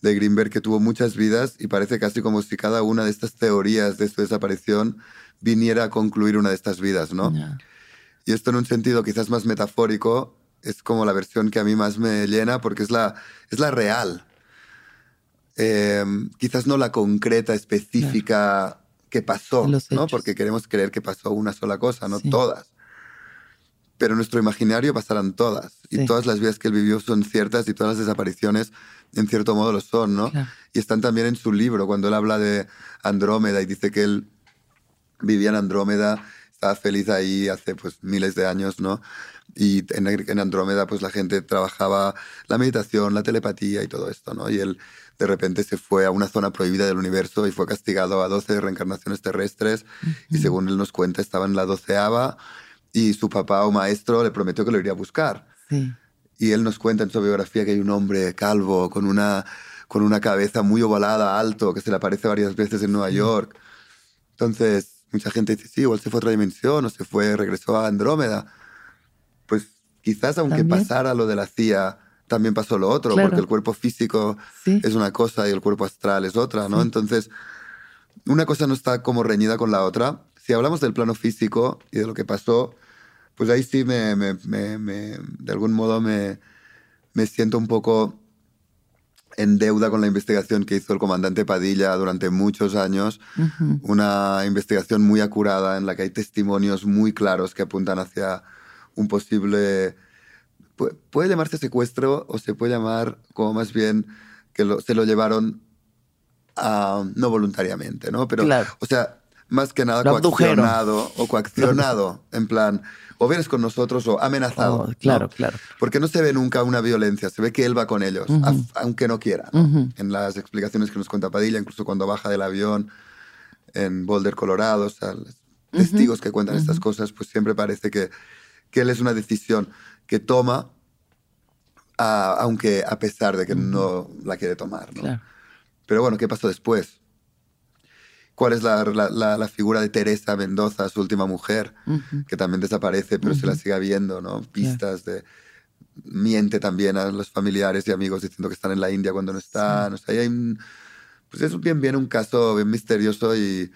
de Greenberg que tuvo muchas vidas y parece casi como si cada una de estas teorías de su desaparición viniera a concluir una de estas vidas, ¿no? Y esto en un sentido quizás más metafórico es como la versión que a mí más me llena porque es la, es la real. Em, quizás no la concreta, específica que pasó, ¿no? Porque queremos creer que pasó una sola cosa, no todas pero en nuestro imaginario pasarán todas. Y todas las vidas que él vivió son ciertas y todas las desapariciones, en cierto modo, lo son, ¿no? Y están también en su libro, cuando él habla de Andrómeda y dice que él vivía en Andrómeda, estaba feliz ahí hace pues miles de años, ¿no? Y en, en Andrómeda pues la gente trabajaba la meditación, la telepatía y todo esto, ¿no? Y él de repente se fue a una zona prohibida del universo y fue castigado a 12 reencarnaciones terrestres y según él nos cuenta estaba en la doceava y su papá o maestro le prometió que lo iría a buscar. Y él nos cuenta en su biografía que hay un hombre calvo con una, con una cabeza muy ovalada, alto, que se le aparece varias veces en Nueva York. Entonces, mucha gente dice, sí, igual se fue a otra dimensión o se fue, regresó a Andrómeda. Pues quizás aunque pasara lo de la CIA, también pasó lo otro, porque el cuerpo físico es una cosa y el cuerpo astral es otra, ¿no? Entonces, una cosa no está como reñida con la otra. Si hablamos del plano físico y de lo que pasó, pues ahí sí me, me, me, de algún modo me, siento un poco en deuda con la investigación que hizo el comandante Padilla durante muchos años, una investigación muy acurada en la que hay testimonios muy claros que apuntan hacia un posible... Puede, llamarse secuestro o se puede llamar como más bien que se lo llevaron no voluntariamente, ¿no? Pero, o sea, más que nada coaccionado o coaccionado, en plan, o vienes con nosotros o amenazado. Oh, claro, claro. Porque no se ve nunca una violencia, se ve que él va con ellos, aunque no quiera. En las explicaciones que nos cuenta Padilla, incluso cuando baja del avión en Boulder, Colorado, o sea, testigos que cuentan estas cosas, pues siempre parece que, que él es una decisión que toma, aunque a pesar de que no la quiere tomar. ¿no? Pero bueno, ¿qué pasó después? ¿Cuál es la, la, figura de Teresa Mendoza, su última mujer, que también desaparece, pero se la sigue viendo, ¿no? Pistas de... Miente también a los familiares y amigos diciendo que están en la India cuando no están. O sea, hay pues es bien, bien un caso bien misterioso y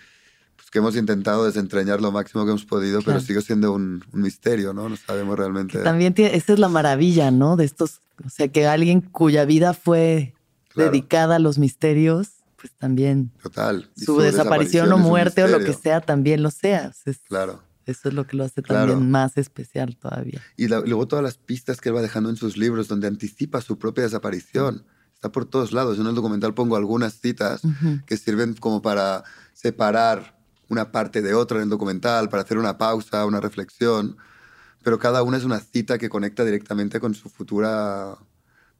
que hemos intentado desentrañar lo máximo que hemos podido, pero sigue siendo un, misterio, ¿no? No sabemos realmente. también tiene, esa es la maravilla, ¿no? De estos, o sea, que alguien cuya vida fue dedicada a los misterios, pues también. Total. Su, desaparición, o muerte o lo que sea también lo sea. claro. Eso es lo que lo hace también más especial todavía. Y luego todas las pistas que él va dejando en sus libros donde anticipa su propia desaparición. Está por todos lados. en el documental pongo algunas citas que sirven como para separar una parte de otra en el documental, para hacer una pausa, una reflexión. Pero cada una es una cita que conecta directamente con su futura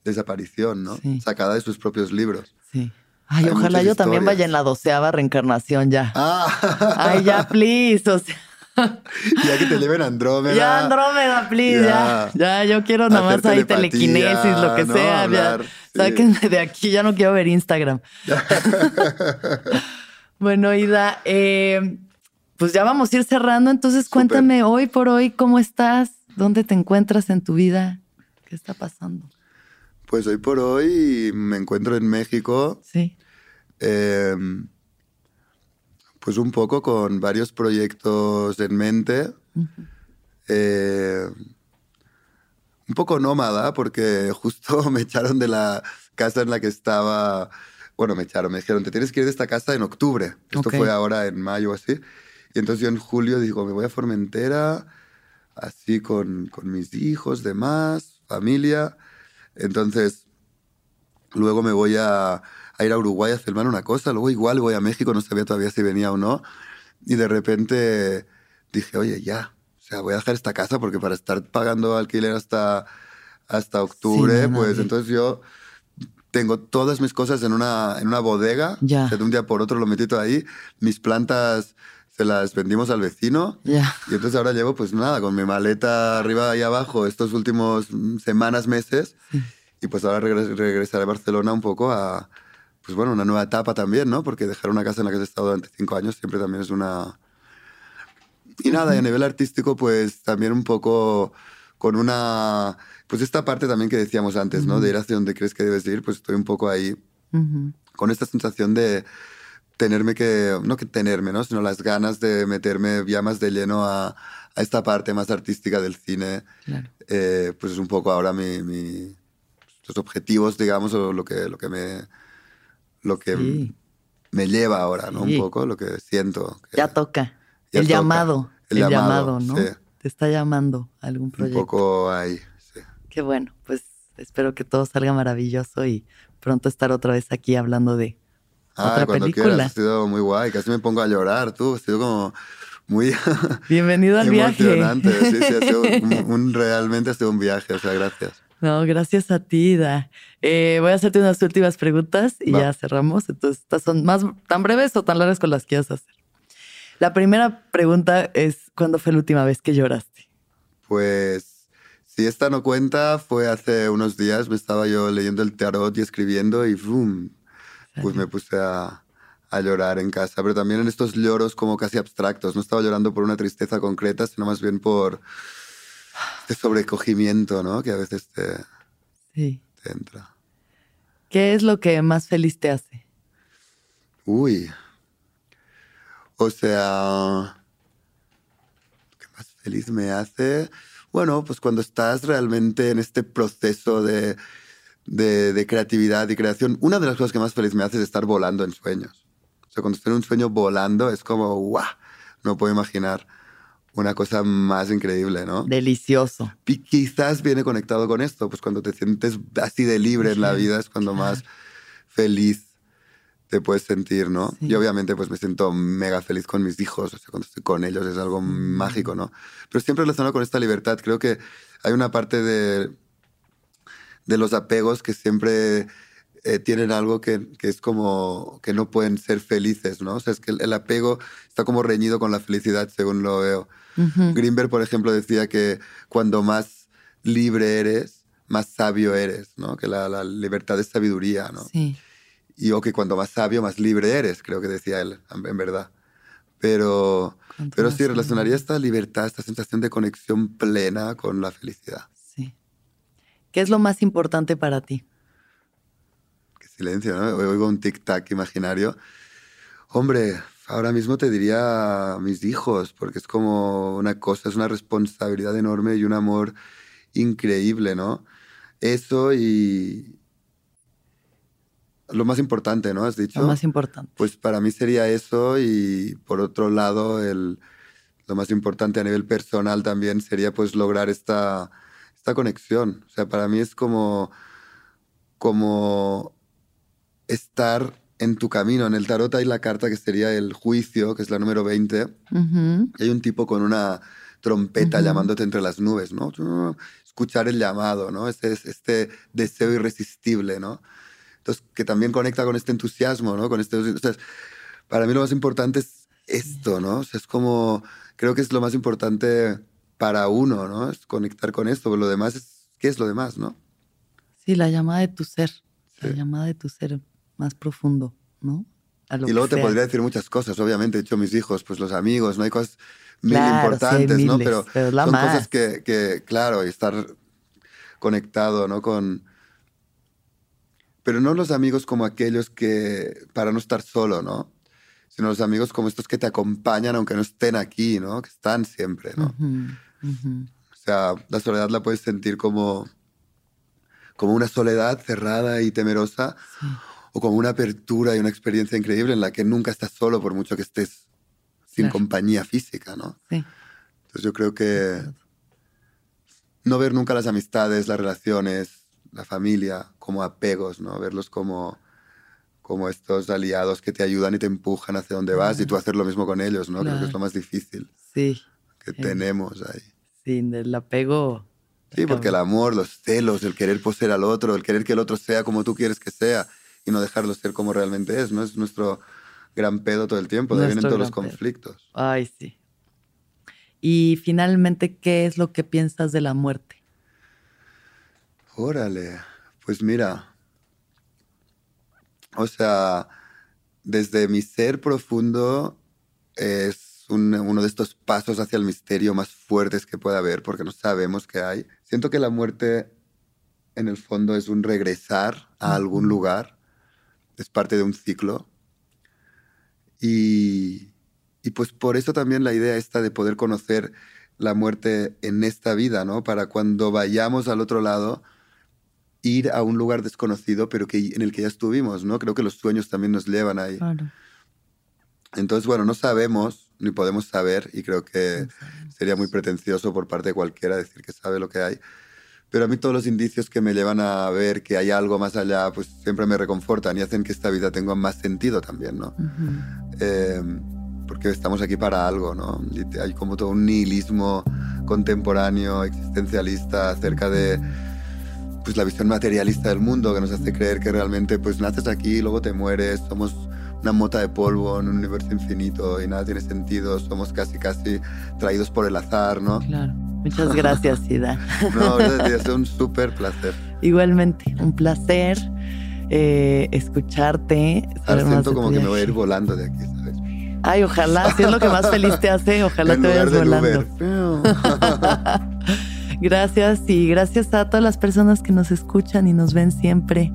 desaparición, ¿no? Sacada de sus propios libros. Sí. Ay, ojalá yo también vaya en la doceava reencarnación ya. Ah. Ay, ya, please. O sea. ya que te lleven Andrómeda. Ya, Andrómeda, please, ya. Ya, yo quiero nada más ahí telequinesis, lo que sea. Sáquenme de aquí, ya no quiero ver Instagram. bueno, Ida, eh, pues ya vamos a ir cerrando. Entonces, cuéntame hoy por hoy cómo estás, dónde te encuentras en tu vida, qué está pasando. Pues hoy por hoy me encuentro en México. Sí. Em, pues un poco con varios proyectos en mente. Eh, un poco nómada porque justo me echaron de la casa en la que estaba. Bueno, me echaron, me dijeron, te tienes que ir de esta casa en octubre. Esto fue ahora en mayo o así. Y entonces yo en julio digo, me voy a Formentera, así con, con mis hijos, demás, familia. Entonces, luego me voy a, ir a Uruguay a filmar una cosa, luego igual voy a México, no sabía todavía si venía o no, y de repente dije, oye, ya, o sea, voy a dejar esta casa porque para estar pagando alquiler hasta, hasta octubre, pues entonces yo tengo todas mis cosas en una, en una bodega, ya. de un día por otro lo metí todo ahí, mis plantas se las vendimos al vecino. Y entonces ahora llevo pues nada, con mi maleta arriba y abajo estos últimos semanas, meses. Y pues ahora regresaré a Barcelona un poco a, pues bueno, una nueva etapa también, ¿no? Porque dejar una casa en la que has estado durante cinco años siempre también es una... Y nada, y a nivel artístico pues también un poco con una... Pues esta parte también que decíamos antes, ¿no? De ir hacia donde crees que debes ir, pues estoy un poco ahí con esta sensación de tenerme que, no que tenerme, ¿no? sino las ganas de meterme ya más de lleno a, a esta parte más artística del cine. Eh, pues es un poco ahora mi, mi, los objetivos, digamos, o lo que, lo que me, lo que me lleva ahora, ¿no? Un poco lo que siento. ya toca. el llamado. El, llamado, ¿no? Te está llamando algún proyecto. Un poco ahí, sí. Qué bueno, pues espero que todo salga maravilloso y pronto estar otra vez aquí hablando de Ah, otra cuando película. Quieras, ha sido muy guay, casi me pongo a llorar, tú, ha sido como muy... Bienvenido al viaje. Emocionante, sí, sí, ha sido un, realmente ha sido un viaje, o sea, gracias. No, gracias a ti, Da. Eh, voy a hacerte unas últimas preguntas y ya cerramos. Entonces, estas son más tan breves o tan largas con las que quieras hacer. La primera pregunta es, ¿cuándo fue la última vez que lloraste? Pues, si esta no cuenta, fue hace unos días, me estaba yo leyendo el tarot y escribiendo y ¡boom! pues me puse a, a, llorar en casa, pero también en estos lloros como casi abstractos. No estaba llorando por una tristeza concreta, sino más bien por este sobrecogimiento, ¿no? Que a veces te, sí. te entra. ¿Qué es lo que más feliz te hace? Uy. O sea, que más feliz me hace, bueno, pues cuando estás realmente en este proceso de de, creatividad y creación, una de las cosas que más feliz me hace es estar volando en sueños. O sea, cuando estoy en un sueño volando es como, ¡guau! No puedo imaginar una cosa más increíble, ¿no? Delicioso. Y quizás viene conectado con esto, pues cuando te sientes así de libre en la vida es cuando más feliz te puedes sentir, ¿no? Y obviamente pues me siento mega feliz con mis hijos, o sea, cuando estoy con ellos es algo mm. mágico, ¿no? Pero siempre relacionado con esta libertad, creo que hay una parte de, de los apegos que siempre eh, tienen algo que, que, es como que no pueden ser felices, ¿no? O sea, es que el, apego está como reñido con la felicidad, según lo veo. Greenberg, por ejemplo, decía que cuando más libre eres, más sabio eres, ¿no? Que la, la libertad es sabiduría, ¿no? Sí y o que cuando más sabio, más libre eres, creo que decía él, en verdad. Pero, pero sí, relacionaría esta libertad, esta sensación de conexión plena con la felicidad. Sí. ¿Qué es lo más importante para ti? Qué silencio, ¿no? Oigo un tic-tac imaginario. Hombre, ahora mismo te diría mis hijos, porque es como una cosa, es una responsabilidad enorme y un amor increíble, ¿no? Eso y, lo más importante, ¿no? Has dicho. Lo más importante. Pues para mí sería eso y por otro lado, el, lo más importante a nivel personal también sería pues lograr esta, esta conexión. O sea, para mí es como, como estar en tu camino. En el tarot hay la carta que sería el juicio, que es la número 20. Hay un tipo con una trompeta llamándote entre las nubes, ¿no? Escuchar el llamado, ¿no? Este, este deseo irresistible, ¿no? Entonces, que también conecta con este entusiasmo, ¿no? Con este, para mí lo más importante es esto, ¿no? O sea, es como, creo que es lo más importante para uno, ¿no? Es conectar con esto, pero lo demás es, ¿qué es lo demás, no? Sí, la llamada de tu ser, la llamada de tu ser más profundo, ¿no? y luego te podría decir muchas cosas, obviamente, he hecho mis hijos, pues los amigos, no hay cosas muy importantes, ¿no? Pero, son cosas que, que, claro, y estar conectado, ¿no? Con, pero no los amigos como aquellos que, para no estar solo, ¿no? Sino los amigos como estos que te acompañan aunque no estén aquí, ¿no? Que están siempre, ¿no? O sea, la soledad la puedes sentir como, como una soledad cerrada y temerosa, o como una apertura y una experiencia increíble en la que nunca estás solo por mucho que estés sin compañía física, ¿no? Sí. Entonces yo creo que no ver nunca las amistades, las relaciones, la familia como apegos, ¿no? Verlos como, como estos aliados que te ayudan y te empujan hacia donde vas y tú hacer lo mismo con ellos, ¿no? Creo que es lo más difícil sí. que tenemos ahí. Sin el apego. Sí, porque el amor, los celos, el querer poseer al otro, el querer que el otro sea como tú quieres que sea y no dejarlo ser como realmente es, ¿no? Es nuestro gran pedo todo el tiempo, de ahí vienen todos los conflictos. Ay, sí. Y finalmente, ¿qué es lo que piensas de la muerte? Órale, pues mira, o sea, desde mi ser profundo es uno de estos pasos hacia el misterio más fuertes que puede haber, porque no sabemos qué hay. Siento que la muerte, en el fondo, es un regresar a algún lugar, es parte de un ciclo. Y, y pues por eso también la idea esta de poder conocer la muerte en esta vida, ¿no? Para cuando vayamos al otro lado, ir a un lugar desconocido, pero que, en el que ya estuvimos, ¿no? Creo que los sueños también nos llevan ahí. Entonces, bueno, no sabemos ni podemos saber y creo que sería muy pretencioso por parte de cualquiera decir que sabe lo que hay. Pero a mí todos los indicios que me llevan a ver que hay algo más allá, pues siempre me reconfortan y hacen que esta vida tenga más sentido también, ¿no? Em, porque estamos aquí para algo, ¿no? Y hay como todo un nihilismo contemporáneo, existencialista acerca de pues la visión materialista del mundo que nos hace creer que realmente pues naces aquí, luego te mueres, somos una mota de polvo en un universo infinito y nada tiene sentido, somos casi casi traídos por el azar, ¿no? Claro. Muchas gracias, Ida. no, es un súper placer. Igualmente, un placer eh, escucharte. Ahora siento como que me voy a ir volando de aquí, ¿sabes? Ay, ojalá, si es lo que más feliz te hace, ojalá te vayas volando. Gracias y gracias a todas las personas que nos escuchan y nos ven siempre.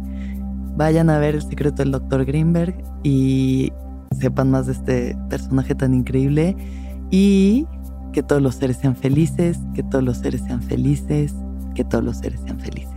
Vayan a ver El secreto del Dr. Greenberg y sepan más de este personaje tan increíble y que todos los seres sean felices, que todos los seres sean felices, que todos los seres sean felices.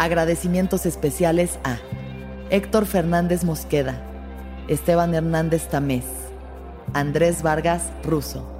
Agradecimientos especiales a Héctor Fernández Mosqueda, Esteban Hernández Tamés, Andrés Vargas Russo.